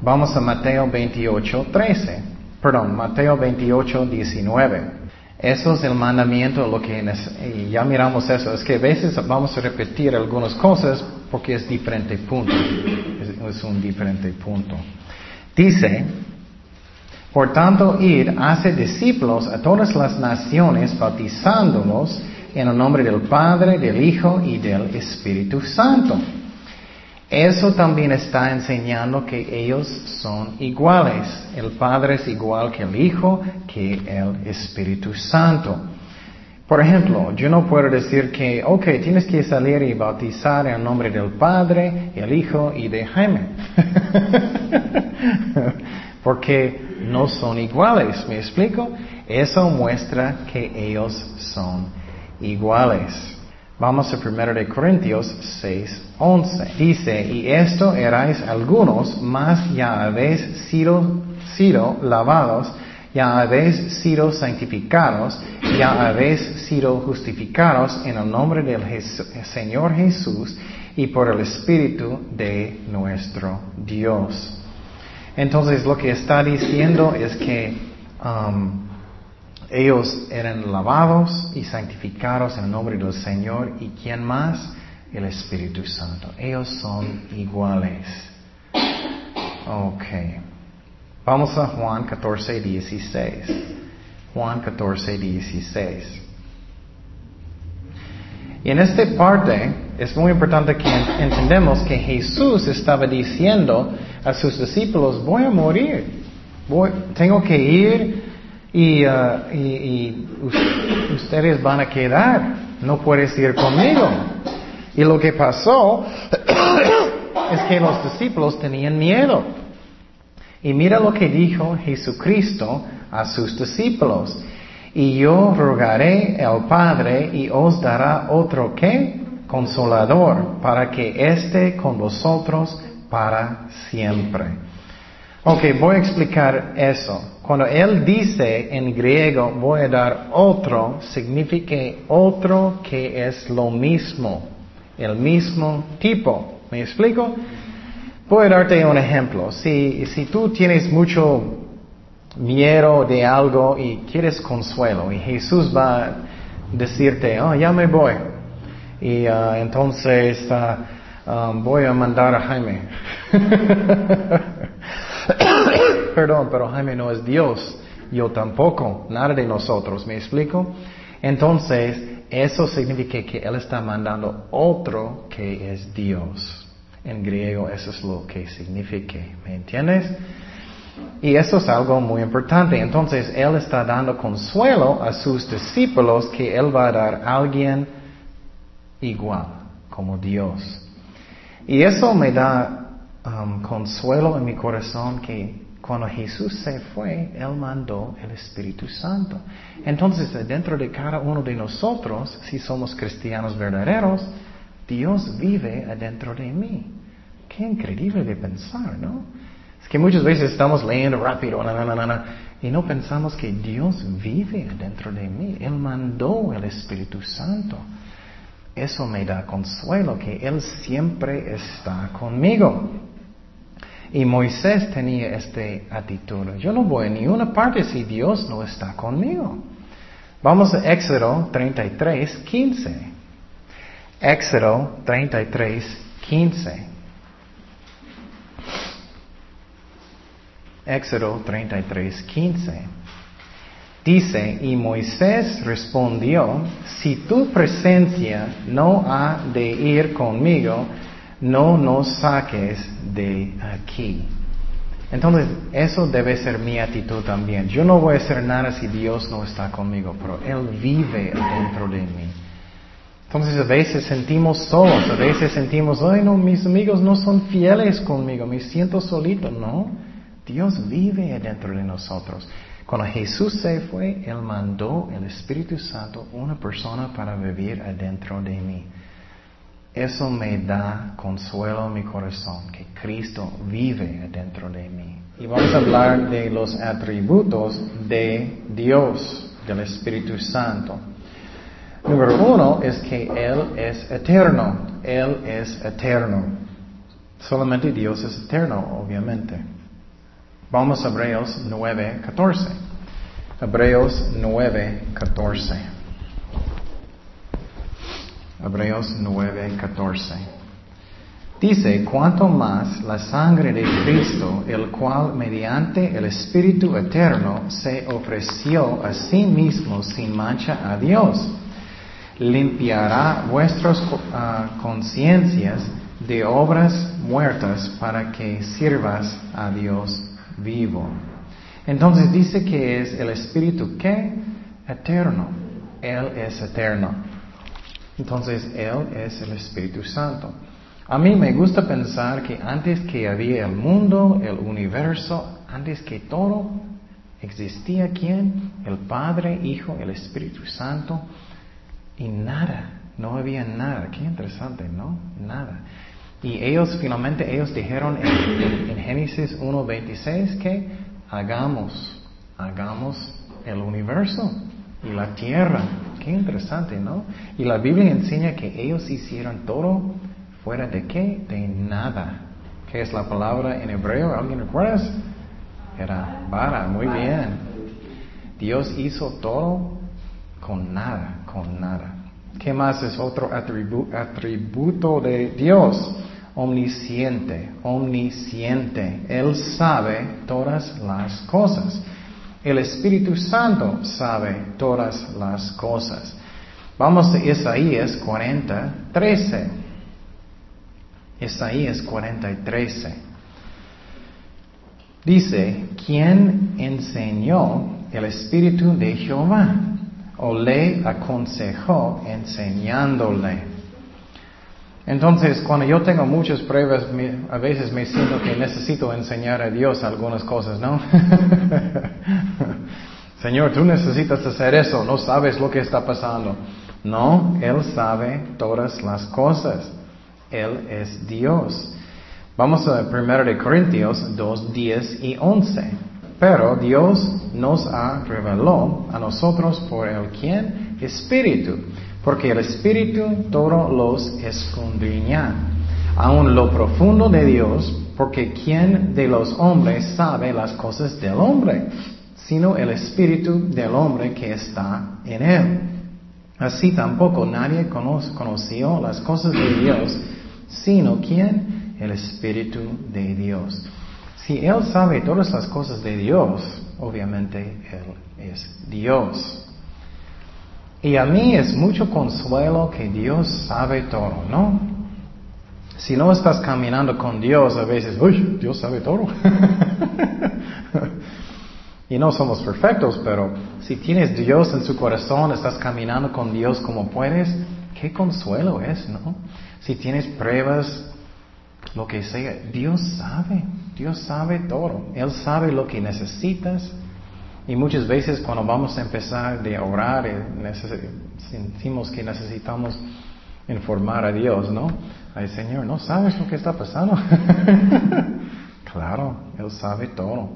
Speaker 1: Vamos a Mateo 28, 13 perdón, Mateo 28, 19. Eso es el mandamiento, lo que y ya miramos eso, es que a veces vamos a repetir algunas cosas porque es diferente punto, es, un diferente punto. Dice, por tanto, ir, hace discípulos a todas las naciones, bautizándolos en el nombre del Padre, del Hijo y del Espíritu Santo eso también está enseñando que ellos son iguales. El Padre es igual que el Hijo, que el Espíritu Santo. Por ejemplo, yo no puedo decir que, ok, tienes que salir y bautizar en nombre del Padre, el Hijo y de Jaime. Porque no son iguales, ¿me explico? Eso muestra que ellos son iguales. Vamos a 1 de Corintios 6, 11. Dice, y esto erais algunos, mas ya habéis sido, lavados, ya habéis sido santificados, ya habéis sido justificados en el nombre del Señor Jesús y por el Espíritu de nuestro Dios. Entonces lo que está diciendo es que um, ellos eran lavados y santificados en el nombre del Señor. ¿Y quién más? El Espíritu Santo. Ellos son iguales. Ok. Vamos a Juan 14, 16. Juan 14, 16. Y en esta parte es muy importante que entendemos que Jesús estaba diciendo a sus discípulos, voy a morir, tengo que ir y, uh, ustedes van a quedar, no puedes ir conmigo. Y lo que pasó es que los discípulos tenían miedo. Y mira lo que dijo Jesucristo a sus discípulos. Y yo rogaré al Padre y os dará otro que consolador para que esté con vosotros para siempre. Ok, voy a explicar eso. Cuando él dice en griego voy a dar otro, significa otro que es lo mismo, el mismo tipo. ¿Me explico? Voy a darte un ejemplo. Si, si tú tienes mucho miedo de algo y quieres consuelo y Jesús va a decirte, oh, ya me voy. Y uh, entonces uh, voy a mandar a Jaime. Perdón, pero Jaime no es Dios. Yo tampoco. Nada de nosotros. ¿Me explico? Entonces, eso significa que Él está mandando otro que es Dios. En griego eso es lo que significa, ¿me entiendes? Y eso es algo muy importante. Entonces, Él está dando consuelo a sus discípulos que Él va a dar a alguien igual, como Dios. Y eso me da um, consuelo en mi corazón que cuando Jesús se fue, Él mandó el Espíritu Santo. Entonces, dentro de cada uno de nosotros, si somos cristianos verdaderos, Dios vive adentro de mí. Qué increíble de pensar, ¿no? Es que muchas veces estamos leyendo rápido y no pensamos que Dios vive adentro de mí. Él mandó el Espíritu Santo. Eso me da consuelo, que Él siempre está conmigo. Y Moisés tenía esta actitud. Yo no voy a ninguna parte si Dios no está conmigo. Vamos a Éxodo 33, 15. Éxodo 33, 15. Éxodo 33, 15. Dice, y Moisés respondió, si tu presencia no ha de ir conmigo, no nos saques de aquí. Entonces, eso debe ser mi actitud también. Yo no voy a hacer nada si Dios no está conmigo, pero Él vive dentro de mí. Entonces, a veces sentimos solos, a veces sentimos, ay, no, mis amigos no son fieles conmigo, me siento solito. No, Dios vive dentro de nosotros. Cuando Jesús se fue, Él mandó el Espíritu Santo, una persona para vivir adentro de mí. Eso me da consuelo en mi corazón, que Cristo vive dentro de mí. Y vamos a hablar de los atributos de Dios, del Espíritu Santo. Número uno es que Él es eterno. Él es eterno. Solamente Dios es eterno, obviamente. Vamos a Hebreos 9, 14. Hebreos 9, 14. Hebreos 9:14. Dice, cuanto más la sangre de Cristo, el cual mediante el Espíritu Eterno se ofreció a sí mismo sin mancha a Dios, limpiará vuestras ah, conciencias de obras muertas para que sirvas a Dios vivo. Entonces dice que es el Espíritu que eterno. Él es eterno. Entonces Él es el Espíritu Santo. A mí me gusta pensar que antes que había el mundo, el universo, antes que todo, existía quién? El Padre, Hijo, el Espíritu Santo y nada, no había nada. Qué interesante, ¿no? Nada. Y ellos finalmente, ellos dijeron en, en Génesis 1.26 que hagamos, hagamos el universo y la tierra. Qué interesante, ¿no? Y la Biblia enseña que ellos hicieron todo fuera de qué? De nada. ¿Qué es la palabra en hebreo? ¿Alguien recuerda? Era vara, muy bien. Dios hizo todo con nada, con nada. ¿Qué más es otro atributo de Dios? Omnisciente, omnisciente. Él sabe todas las cosas. El Espíritu Santo sabe todas las cosas. Vamos a Isaías 40, 13. Isaías 40, 13. Dice, ¿quién enseñó el Espíritu de Jehová? ¿O le aconsejó enseñándole? Entonces, cuando yo tengo muchas pruebas, a veces me siento que necesito enseñar a Dios algunas cosas, ¿no? Señor, tú necesitas hacer eso, no sabes lo que está pasando. No, Él sabe todas las cosas. Él es Dios. Vamos a 1 Corintios 2, 10 y 11. Pero Dios nos ha revelado a nosotros por el quien Espíritu porque el Espíritu todos los escondriña, aun lo profundo de Dios, porque ¿quién de los hombres sabe las cosas del hombre? Sino el Espíritu del hombre que está en él. Así tampoco nadie conoció las cosas de Dios, sino ¿quién? El Espíritu de Dios. Si Él sabe todas las cosas de Dios, obviamente Él es Dios. Y a mí es mucho consuelo que Dios sabe todo, ¿no? Si no estás caminando con Dios, a veces, uy, Dios sabe todo. y no somos perfectos, pero si tienes Dios en su corazón, estás caminando con Dios como puedes, qué consuelo es, ¿no? Si tienes pruebas, lo que sea, Dios sabe, Dios sabe todo. Él sabe lo que necesitas. Y muchas veces cuando vamos a empezar de orar, eh, sentimos que necesitamos informar a Dios, ¿no? Ay, Señor, ¿no sabes lo que está pasando? claro, Él sabe todo.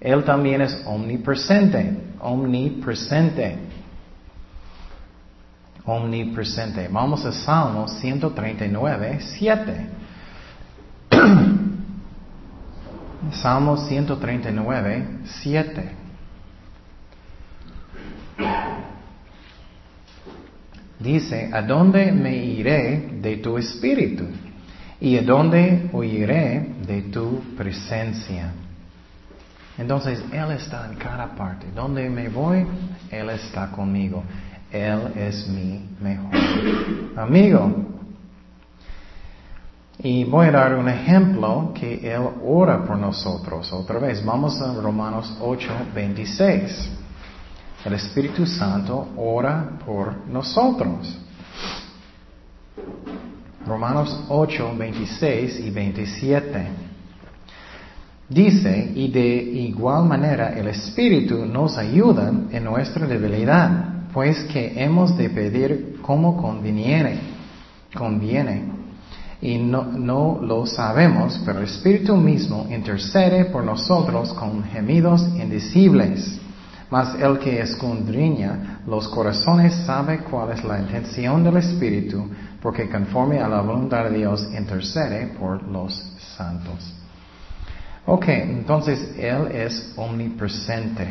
Speaker 1: Él también es omnipresente, omnipresente. Omnipresente. Vamos a Salmo 139, 7. Salmo 139, 7. Dice, ¿a dónde me iré de tu espíritu? ¿Y a dónde huiré de tu presencia? Entonces, Él está en cada parte. Donde me voy, Él está conmigo. Él es mi mejor amigo. Y voy a dar un ejemplo que Él ora por nosotros. Otra vez, vamos a Romanos 8, 26. El Espíritu Santo ora por nosotros. Romanos 8, 26 y 27. Dice, y de igual manera el Espíritu nos ayuda en nuestra debilidad, pues que hemos de pedir como conviene, conviene. Y no, no lo sabemos, pero el Espíritu mismo intercede por nosotros con gemidos indecibles. Mas el que escudriña los corazones sabe cuál es la intención del Espíritu, porque conforme a la voluntad de Dios intercede por los santos. Ok, entonces Él es omnipresente.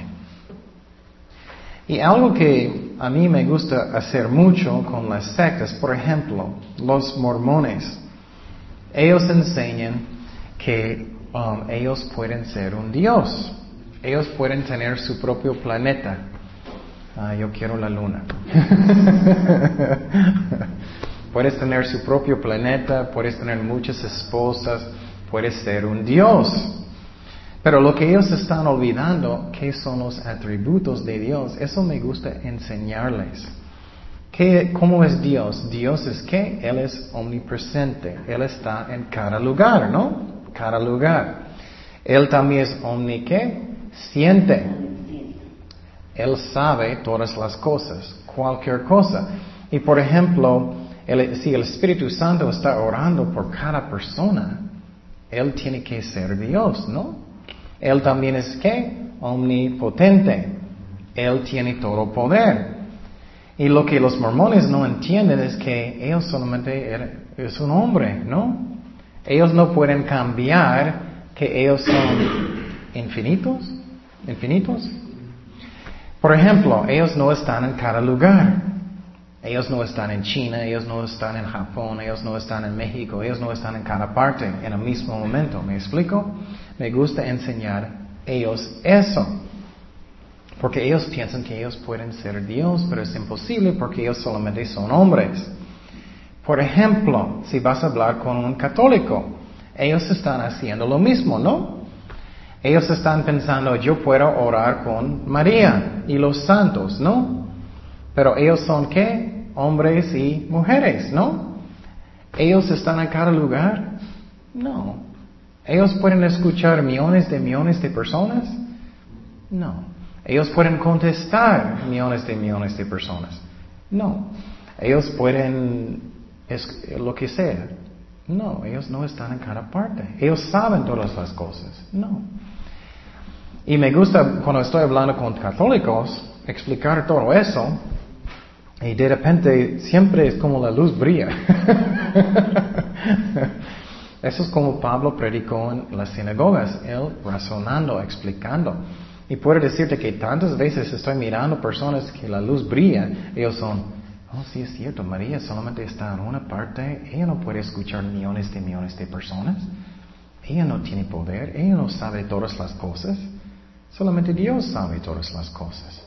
Speaker 1: Y algo que a mí me gusta hacer mucho con las sectas, por ejemplo, los mormones, ellos enseñan que um, ellos pueden ser un Dios. Ellos pueden tener su propio planeta. Ah, yo quiero la luna. puedes tener su propio planeta, puedes tener muchas esposas, puedes ser un Dios. Pero lo que ellos están olvidando, ¿qué son los atributos de Dios? Eso me gusta enseñarles. ¿Qué, ¿Cómo es Dios? Dios es que Él es omnipresente. Él está en cada lugar, ¿no? Cada lugar. Él también es omni siente. Él sabe todas las cosas, cualquier cosa. Y por ejemplo, si el Espíritu Santo está orando por cada persona, Él tiene que ser Dios, ¿no? Él también es qué? Omnipotente. Él tiene todo poder. Y lo que los mormones no entienden es que ellos solamente es un hombre, ¿no? Ellos no pueden cambiar que ellos son infinitos, infinitos. Por ejemplo, ellos no están en cada lugar. Ellos no están en China, ellos no están en Japón, ellos no están en México, ellos no están en cada parte en el mismo momento. ¿Me explico? Me gusta enseñar ellos eso. Porque ellos piensan que ellos pueden ser Dios, pero es imposible porque ellos solamente son hombres. Por ejemplo, si vas a hablar con un católico, ellos están haciendo lo mismo, ¿no? Ellos están pensando, yo puedo orar con María y los santos, ¿no? Pero ellos son qué? Hombres y mujeres, ¿no? Ellos están en cada lugar. No. Ellos pueden escuchar millones de millones de personas. No. Ellos pueden contestar millones de millones de personas. No. Ellos pueden lo que sea. No, ellos no están en cada parte. Ellos saben todas las cosas. No. Y me gusta cuando estoy hablando con católicos explicar todo eso y de repente siempre es como la luz brilla. eso es como Pablo predicó en las sinagogas, él razonando, explicando. Y puedo decirte que tantas veces estoy mirando personas que la luz brilla, ellos son, oh sí es cierto, María solamente está en una parte, ella no puede escuchar millones de millones de personas, ella no tiene poder, ella no sabe todas las cosas. Solamente Dios sabe todas las cosas.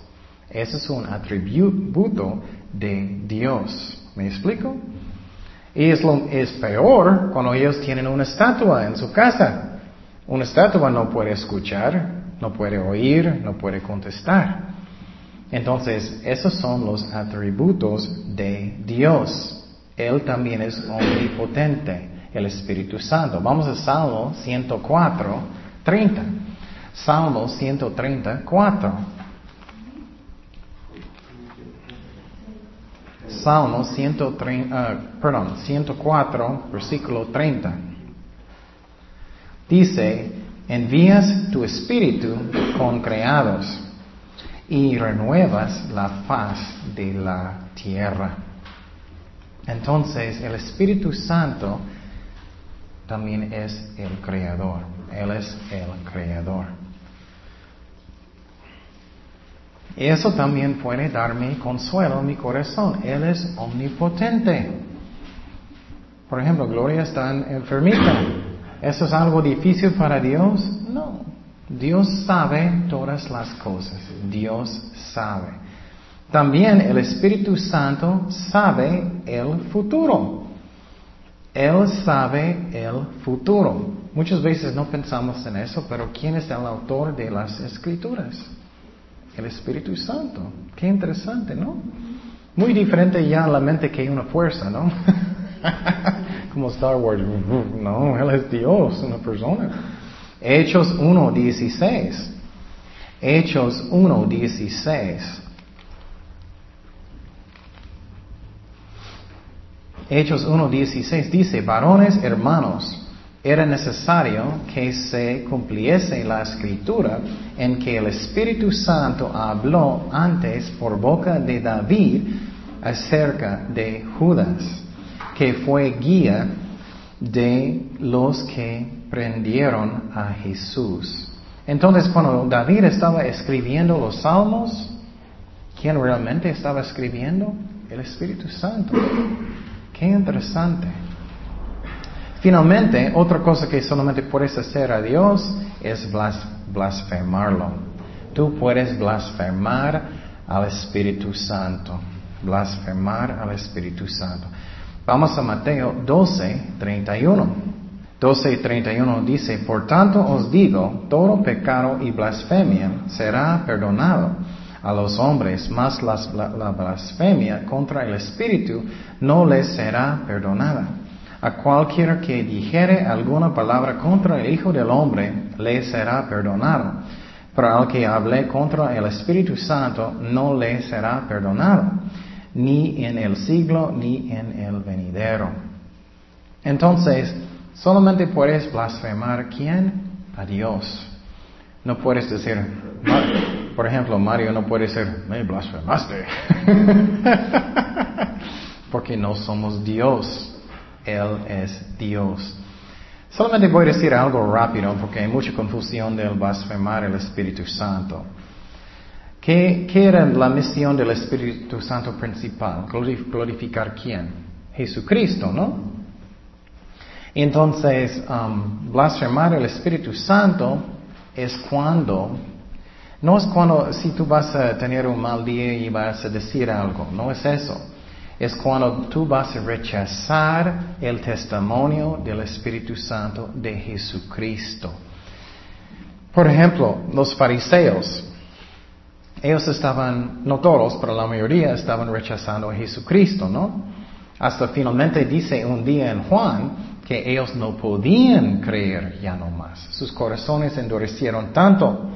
Speaker 1: Ese es un atributo de Dios. ¿Me explico? Y es, es peor cuando ellos tienen una estatua en su casa. Una estatua no puede escuchar, no puede oír, no puede contestar. Entonces, esos son los atributos de Dios. Él también es omnipotente, el Espíritu Santo. Vamos a Salmo 104, 30. Salmo 134. Salmo 130, uh, perdón, 104, versículo 30. Dice, envías tu espíritu con creados y renuevas la faz de la tierra. Entonces, el Espíritu Santo también es el creador. Él es el creador. Y eso también puede darme consuelo mi corazón. Él es omnipotente. Por ejemplo, Gloria está enfermita. ¿Eso es algo difícil para Dios? No. Dios sabe todas las cosas. Dios sabe. También el Espíritu Santo sabe el futuro. Él sabe el futuro. Muchas veces no pensamos en eso, pero ¿quién es el autor de las escrituras? El Espíritu Santo. Qué interesante, ¿no? Muy diferente ya la mente que una fuerza, ¿no? Como Star Wars. No, Él es Dios, una persona. Hechos 1.16. Hechos 1.16. Hechos 1.16 dice, varones hermanos, era necesario que se cumpliese la escritura en que el Espíritu Santo habló antes por boca de David acerca de Judas, que fue guía de los que prendieron a Jesús. Entonces, cuando David estaba escribiendo los salmos, ¿quién realmente estaba escribiendo? El Espíritu Santo. Qué interesante. Finalmente, otra cosa que solamente puedes hacer a Dios es blasfemarlo. Tú puedes blasfemar al Espíritu Santo. Blasfemar al Espíritu Santo. Vamos a Mateo 12, 31. 12 31 dice, por tanto os digo, todo pecado y blasfemia será perdonado a los hombres, mas la, la, blasfemia contra el Espíritu no les será perdonada. A cualquiera que dijere alguna palabra contra el Hijo del Hombre, le será perdonado. Pero al que hable contra el Espíritu Santo, no le será perdonado, ni en el siglo, ni en el venidero. Entonces, solamente puedes blasfemar quién? A Dios. No puedes decir, por ejemplo, Mario no puede ser, me blasfemaste. Porque no somos Dios. Él es Dios. Solamente voy a decir algo rápido porque hay mucha confusión del blasfemar el Espíritu Santo. ¿Qué, ¿Qué, era la misión del Espíritu Santo principal? Glorificar quién? Jesucristo, ¿no? Entonces, um, blasfemar el Espíritu Santo es cuando no es cuando si tú vas a tener un mal día y vas a decir algo, no es eso. Es cuando tú vas a rechazar el testimonio del Espíritu Santo de Jesucristo. Por ejemplo, los fariseos, ellos estaban, no todos, pero la mayoría estaban rechazando a Jesucristo, ¿no? Hasta finalmente dice un día en Juan que ellos no podían creer ya no más. Sus corazones endurecieron tanto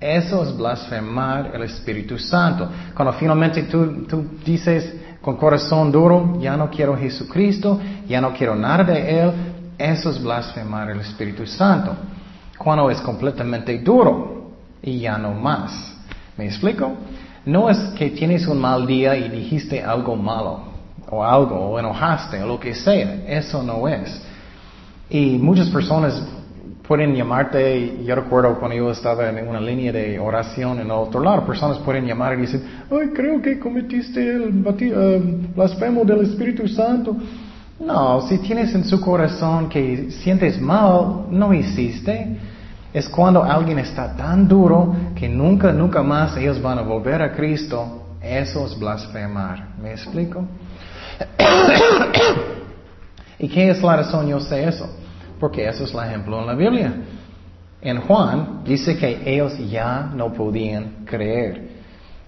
Speaker 1: eso es blasfemar el Espíritu Santo. Cuando finalmente tú, dices con corazón duro, ya no quiero Jesucristo, ya no quiero nada de Él, eso es blasfemar el Espíritu Santo. Cuando es completamente duro y ya no más. ¿Me explico? No es que tienes un mal día y dijiste algo malo, o algo, o enojaste, o lo que sea. Eso no es. Y muchas personas pueden llamarte, yo recuerdo cuando yo estaba en una línea de oración en el otro lado, personas pueden llamar y decir, ay, creo que cometiste el eh, blasfemo del Espíritu Santo. No, si tienes en su corazón que sientes mal, no hiciste. Es cuando alguien está tan duro que nunca, nunca más ellos van a volver a Cristo. Eso es blasfemar. ¿Me explico? ¿Y qué es la razón yo sé eso? Porque eso es el ejemplo en la Biblia. En Juan dice que ellos ya no podían creer.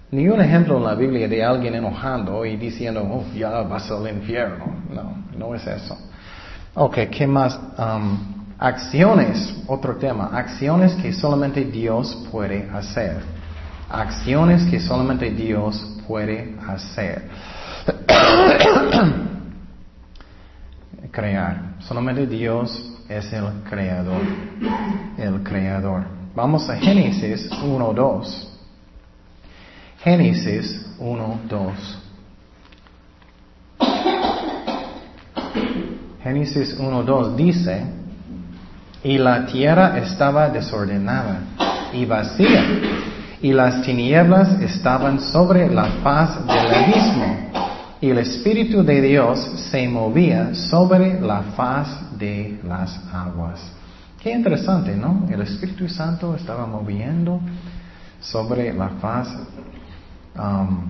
Speaker 1: Ni un ejemplo en la Biblia de alguien enojando y diciendo, oh, ya vas al infierno. No, no es eso. Ok, ¿qué más? Um, acciones, otro tema. Acciones que solamente Dios puede hacer. Acciones que solamente Dios puede hacer. Crear. Solamente Dios es el creador. El creador. Vamos a Génesis 1.2. Génesis 1.2. Génesis 1.2 dice, y la tierra estaba desordenada y vacía, y las tinieblas estaban sobre la faz del abismo, y el Espíritu de Dios se movía sobre la faz de las aguas. Qué interesante, ¿no? El Espíritu Santo estaba moviendo sobre la faz um,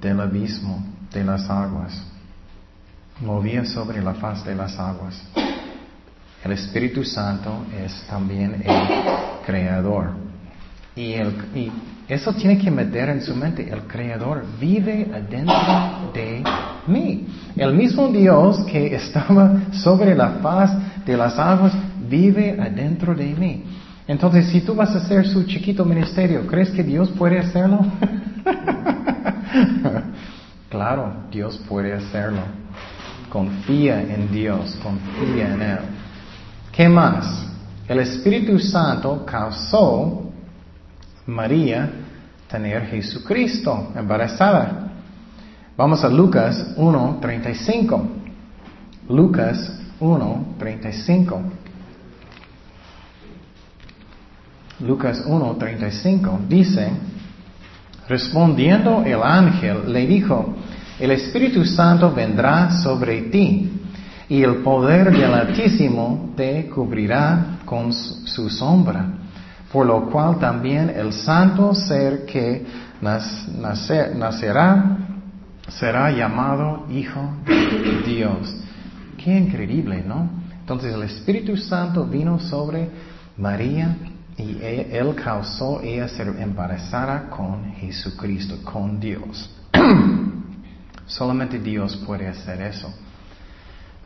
Speaker 1: del abismo, de las aguas. Movía sobre la faz de las aguas. El Espíritu Santo es también el creador. Y, el, y eso tiene que meter en su mente, el Creador vive adentro de mí. El mismo Dios que estaba sobre la faz de las aguas vive adentro de mí. Entonces, si tú vas a hacer su chiquito ministerio, ¿crees que Dios puede hacerlo? claro, Dios puede hacerlo. Confía en Dios, confía en Él. ¿Qué más? El Espíritu Santo causó María tener Jesucristo embarazada. Vamos a Lucas 1.35. Lucas 1.35. Lucas 1.35 dice, respondiendo el ángel le dijo, el Espíritu Santo vendrá sobre ti y el poder del Altísimo te cubrirá con su sombra por lo cual también el santo ser que nacerá será llamado Hijo de Dios. Qué increíble, ¿no? Entonces el Espíritu Santo vino sobre María y él causó ella ser embarazada con Jesucristo, con Dios. Solamente Dios puede hacer eso.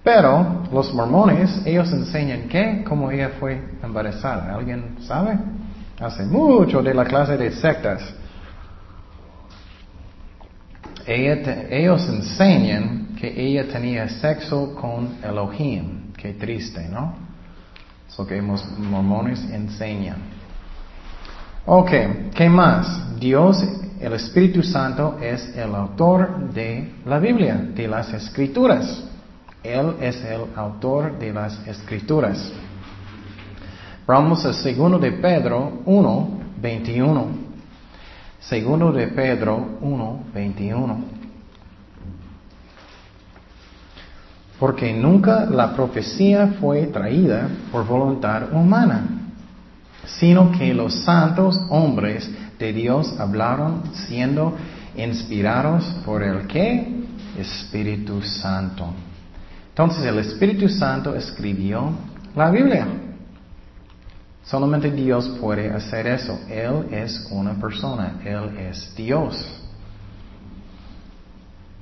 Speaker 1: Pero los mormones, ellos enseñan que, como ella fue embarazada. ¿Alguien sabe? Hace mucho de la clase de sectas. ellos enseñan que ella tenía sexo con Elohim. Qué triste, ¿no? Eso que los mormones enseñan. Ok, ¿qué más? Dios, el Espíritu Santo, es el autor de la Biblia, de las Escrituras. Él es el autor de las escrituras. Vamos a segundo de Pedro 1, 21. Segundo de Pedro 1, 21. Porque nunca la profecía fue traída por voluntad humana, sino que los santos hombres de Dios hablaron siendo inspirados por el que? Espíritu Santo. Entonces el Espíritu Santo escribió la Biblia. Solamente Dios puede hacer eso. Él es una persona, Él es Dios.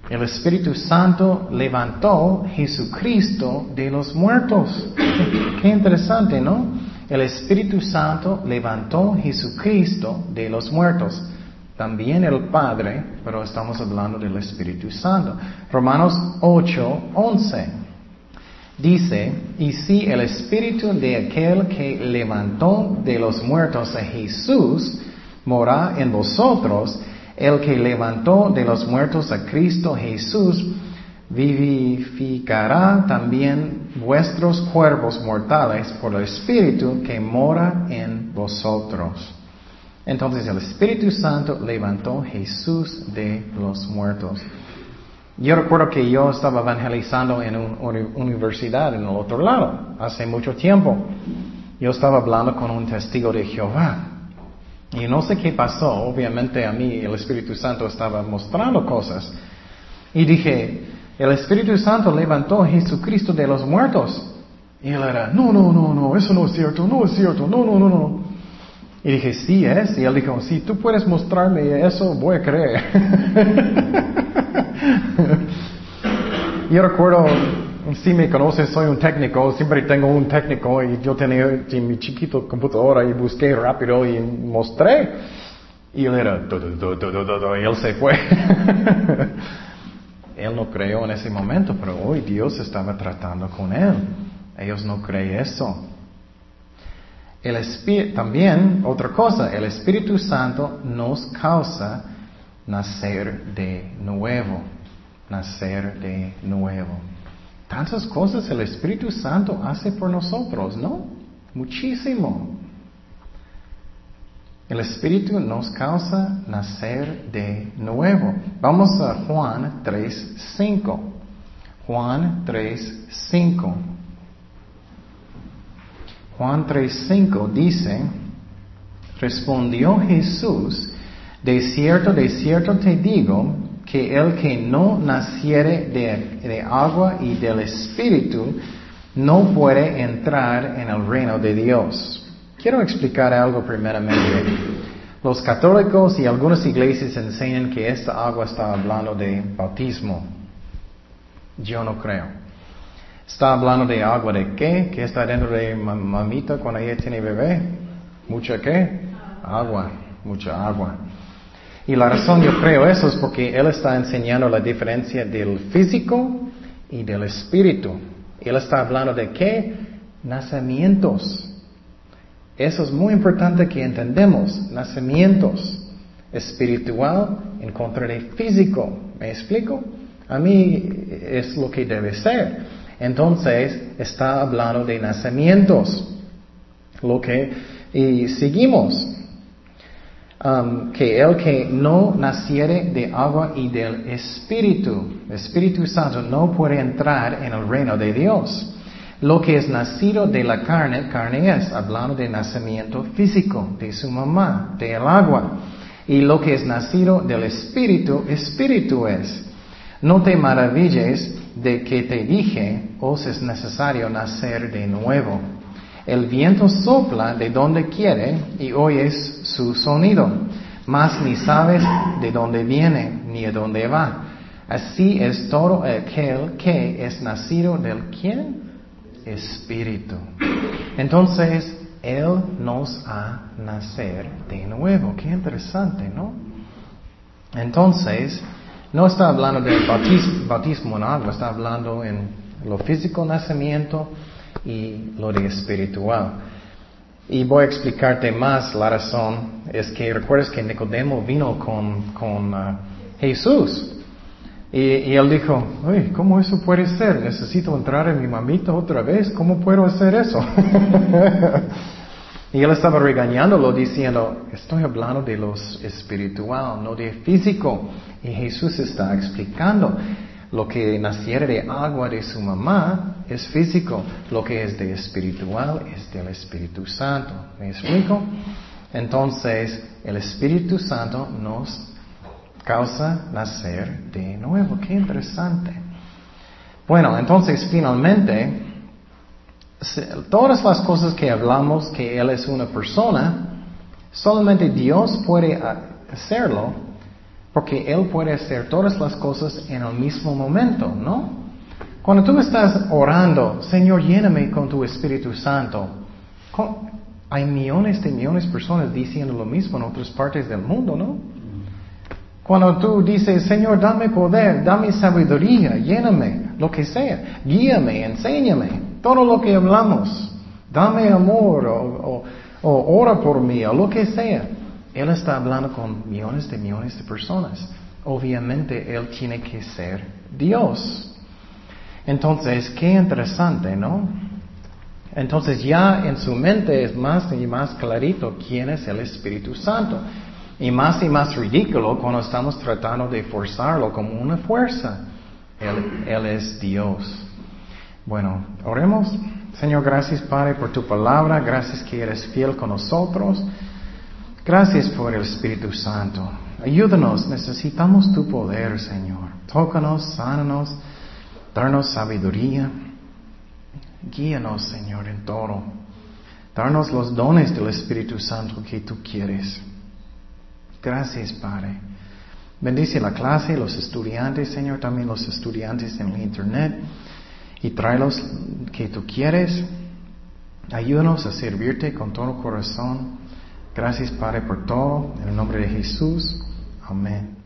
Speaker 1: El Espíritu Santo levantó Jesucristo de los muertos. Qué interesante, ¿no? El Espíritu Santo levantó Jesucristo de los muertos. También el Padre, pero estamos hablando del Espíritu Santo. Romanos 8, 11. Dice, y si el espíritu de aquel que levantó de los muertos a Jesús mora en vosotros, el que levantó de los muertos a Cristo Jesús, vivificará también vuestros cuerpos mortales por el Espíritu que mora en vosotros. Entonces el Espíritu Santo levantó Jesús de los muertos. Yo recuerdo que yo estaba evangelizando en una universidad en el otro lado, hace mucho tiempo. Yo estaba hablando con un testigo de Jehová. Y no sé qué pasó, obviamente a mí el Espíritu Santo estaba mostrando cosas. Y dije, El Espíritu Santo levantó a Jesucristo de los muertos. Y él era, no, no, no, no, eso no es cierto, no es cierto, no, no, no, no. Y dije, sí es. Y él dijo, si tú puedes mostrarme eso, voy a creer. yo recuerdo, si me conoces, soy un técnico, siempre tengo un técnico y yo tenía mi chiquito computadora y busqué rápido y mostré. Y él era, y él se fue. él no creyó en ese momento, pero hoy Dios estaba tratando con él. Ellos no creen eso. El también, otra cosa, el Espíritu Santo nos causa nacer de nuevo. Nacer de nuevo. Tantas cosas el Espíritu Santo hace por nosotros, ¿no? Muchísimo. El Espíritu nos causa nacer de nuevo. Vamos a Juan 3.5. Juan 3.5. Juan 3.5 dice, respondió Jesús, de cierto, de cierto te digo, que el que no naciere de, agua y del Espíritu no puede entrar en el reino de Dios. Quiero explicar algo primeramente. Los católicos y algunas iglesias enseñan que esta agua está hablando de bautismo. Yo no creo. Está hablando de agua de qué? ¿Qué está dentro de mamita cuando ella tiene bebé? ¿Mucha qué? Agua, mucha agua. Y la razón yo creo eso es porque él está enseñando la diferencia del físico y del espíritu. Él está hablando de qué? Nacimientos. Eso es muy importante que entendemos. Nacimientos. Espiritual en contra de físico. ¿Me explico? A mí es lo que debe ser. Entonces está hablando de nacimientos. Lo que, y seguimos. Um, que el que no naciere de agua y del Espíritu, Espíritu Santo, no puede entrar en el reino de Dios. Lo que es nacido de la carne, carne es, hablando de nacimiento físico, de su mamá, del agua. Y lo que es nacido del Espíritu, Espíritu es. No te maravilles de que te dije, os es necesario nacer de nuevo. El viento sopla de donde quiere y oyes su sonido, mas ni sabes de dónde viene ni a dónde va. Así es todo aquel que es nacido del quién? Espíritu. Entonces, Él nos ha nacer de nuevo. Qué interesante, ¿no? Entonces, no está hablando del bautismo, en agua, está hablando en lo físico nacimiento y lo de espiritual. Y voy a explicarte más la razón. Es que recuerdas que Nicodemo vino con, con uh, Jesús. Y, y, él dijo, Uy, ¿cómo eso puede ser? Necesito entrar en mi mamita otra vez. ¿Cómo puedo hacer eso? y él estaba regañándolo diciendo, estoy hablando de lo espiritual, no de físico. Y Jesús está explicando, lo que naciera de agua de su mamá es físico, lo que es de espiritual es del Espíritu Santo. ¿Me explico? Entonces, el Espíritu Santo nos causa nacer de nuevo. Qué interesante. Bueno, entonces finalmente, todas las cosas que hablamos que Él es una persona, solamente Dios puede hacerlo porque Él puede hacer todas las cosas en el mismo momento, ¿no? Cuando tú estás orando, Señor, lléname con tu Espíritu Santo, hay millones de millones de personas diciendo lo mismo en otras partes del mundo, ¿no? Cuando tú dices, Señor, dame poder, dame sabiduría, lléname, lo que sea, guíame, enséñame, todo lo que hablamos, dame amor o, o ora por mí o lo que sea. Él está hablando con millones de millones de personas. Obviamente Él tiene que ser Dios. Entonces, qué interesante, ¿no? Entonces ya en su mente es más y más clarito quién es el Espíritu Santo. Y más y más ridículo cuando estamos tratando de forzarlo como una fuerza. Él, es Dios. Bueno, oremos. Señor, gracias Padre por tu palabra. Gracias que eres fiel con nosotros. Gracias por el Espíritu Santo. Ayúdanos, necesitamos tu poder, Señor. Tócanos, sánanos. darnos sabiduría. Guíanos, Señor, en todo. Darnos los dones del Espíritu Santo que tú quieres. Gracias, Padre. Bendice la clase, los estudiantes, Señor, también los estudiantes en el Internet. Y tráelos que tú quieres. Ayúdanos a servirte con todo corazón. Gracias, Padre, por todo. En el nombre de Jesús. Amén.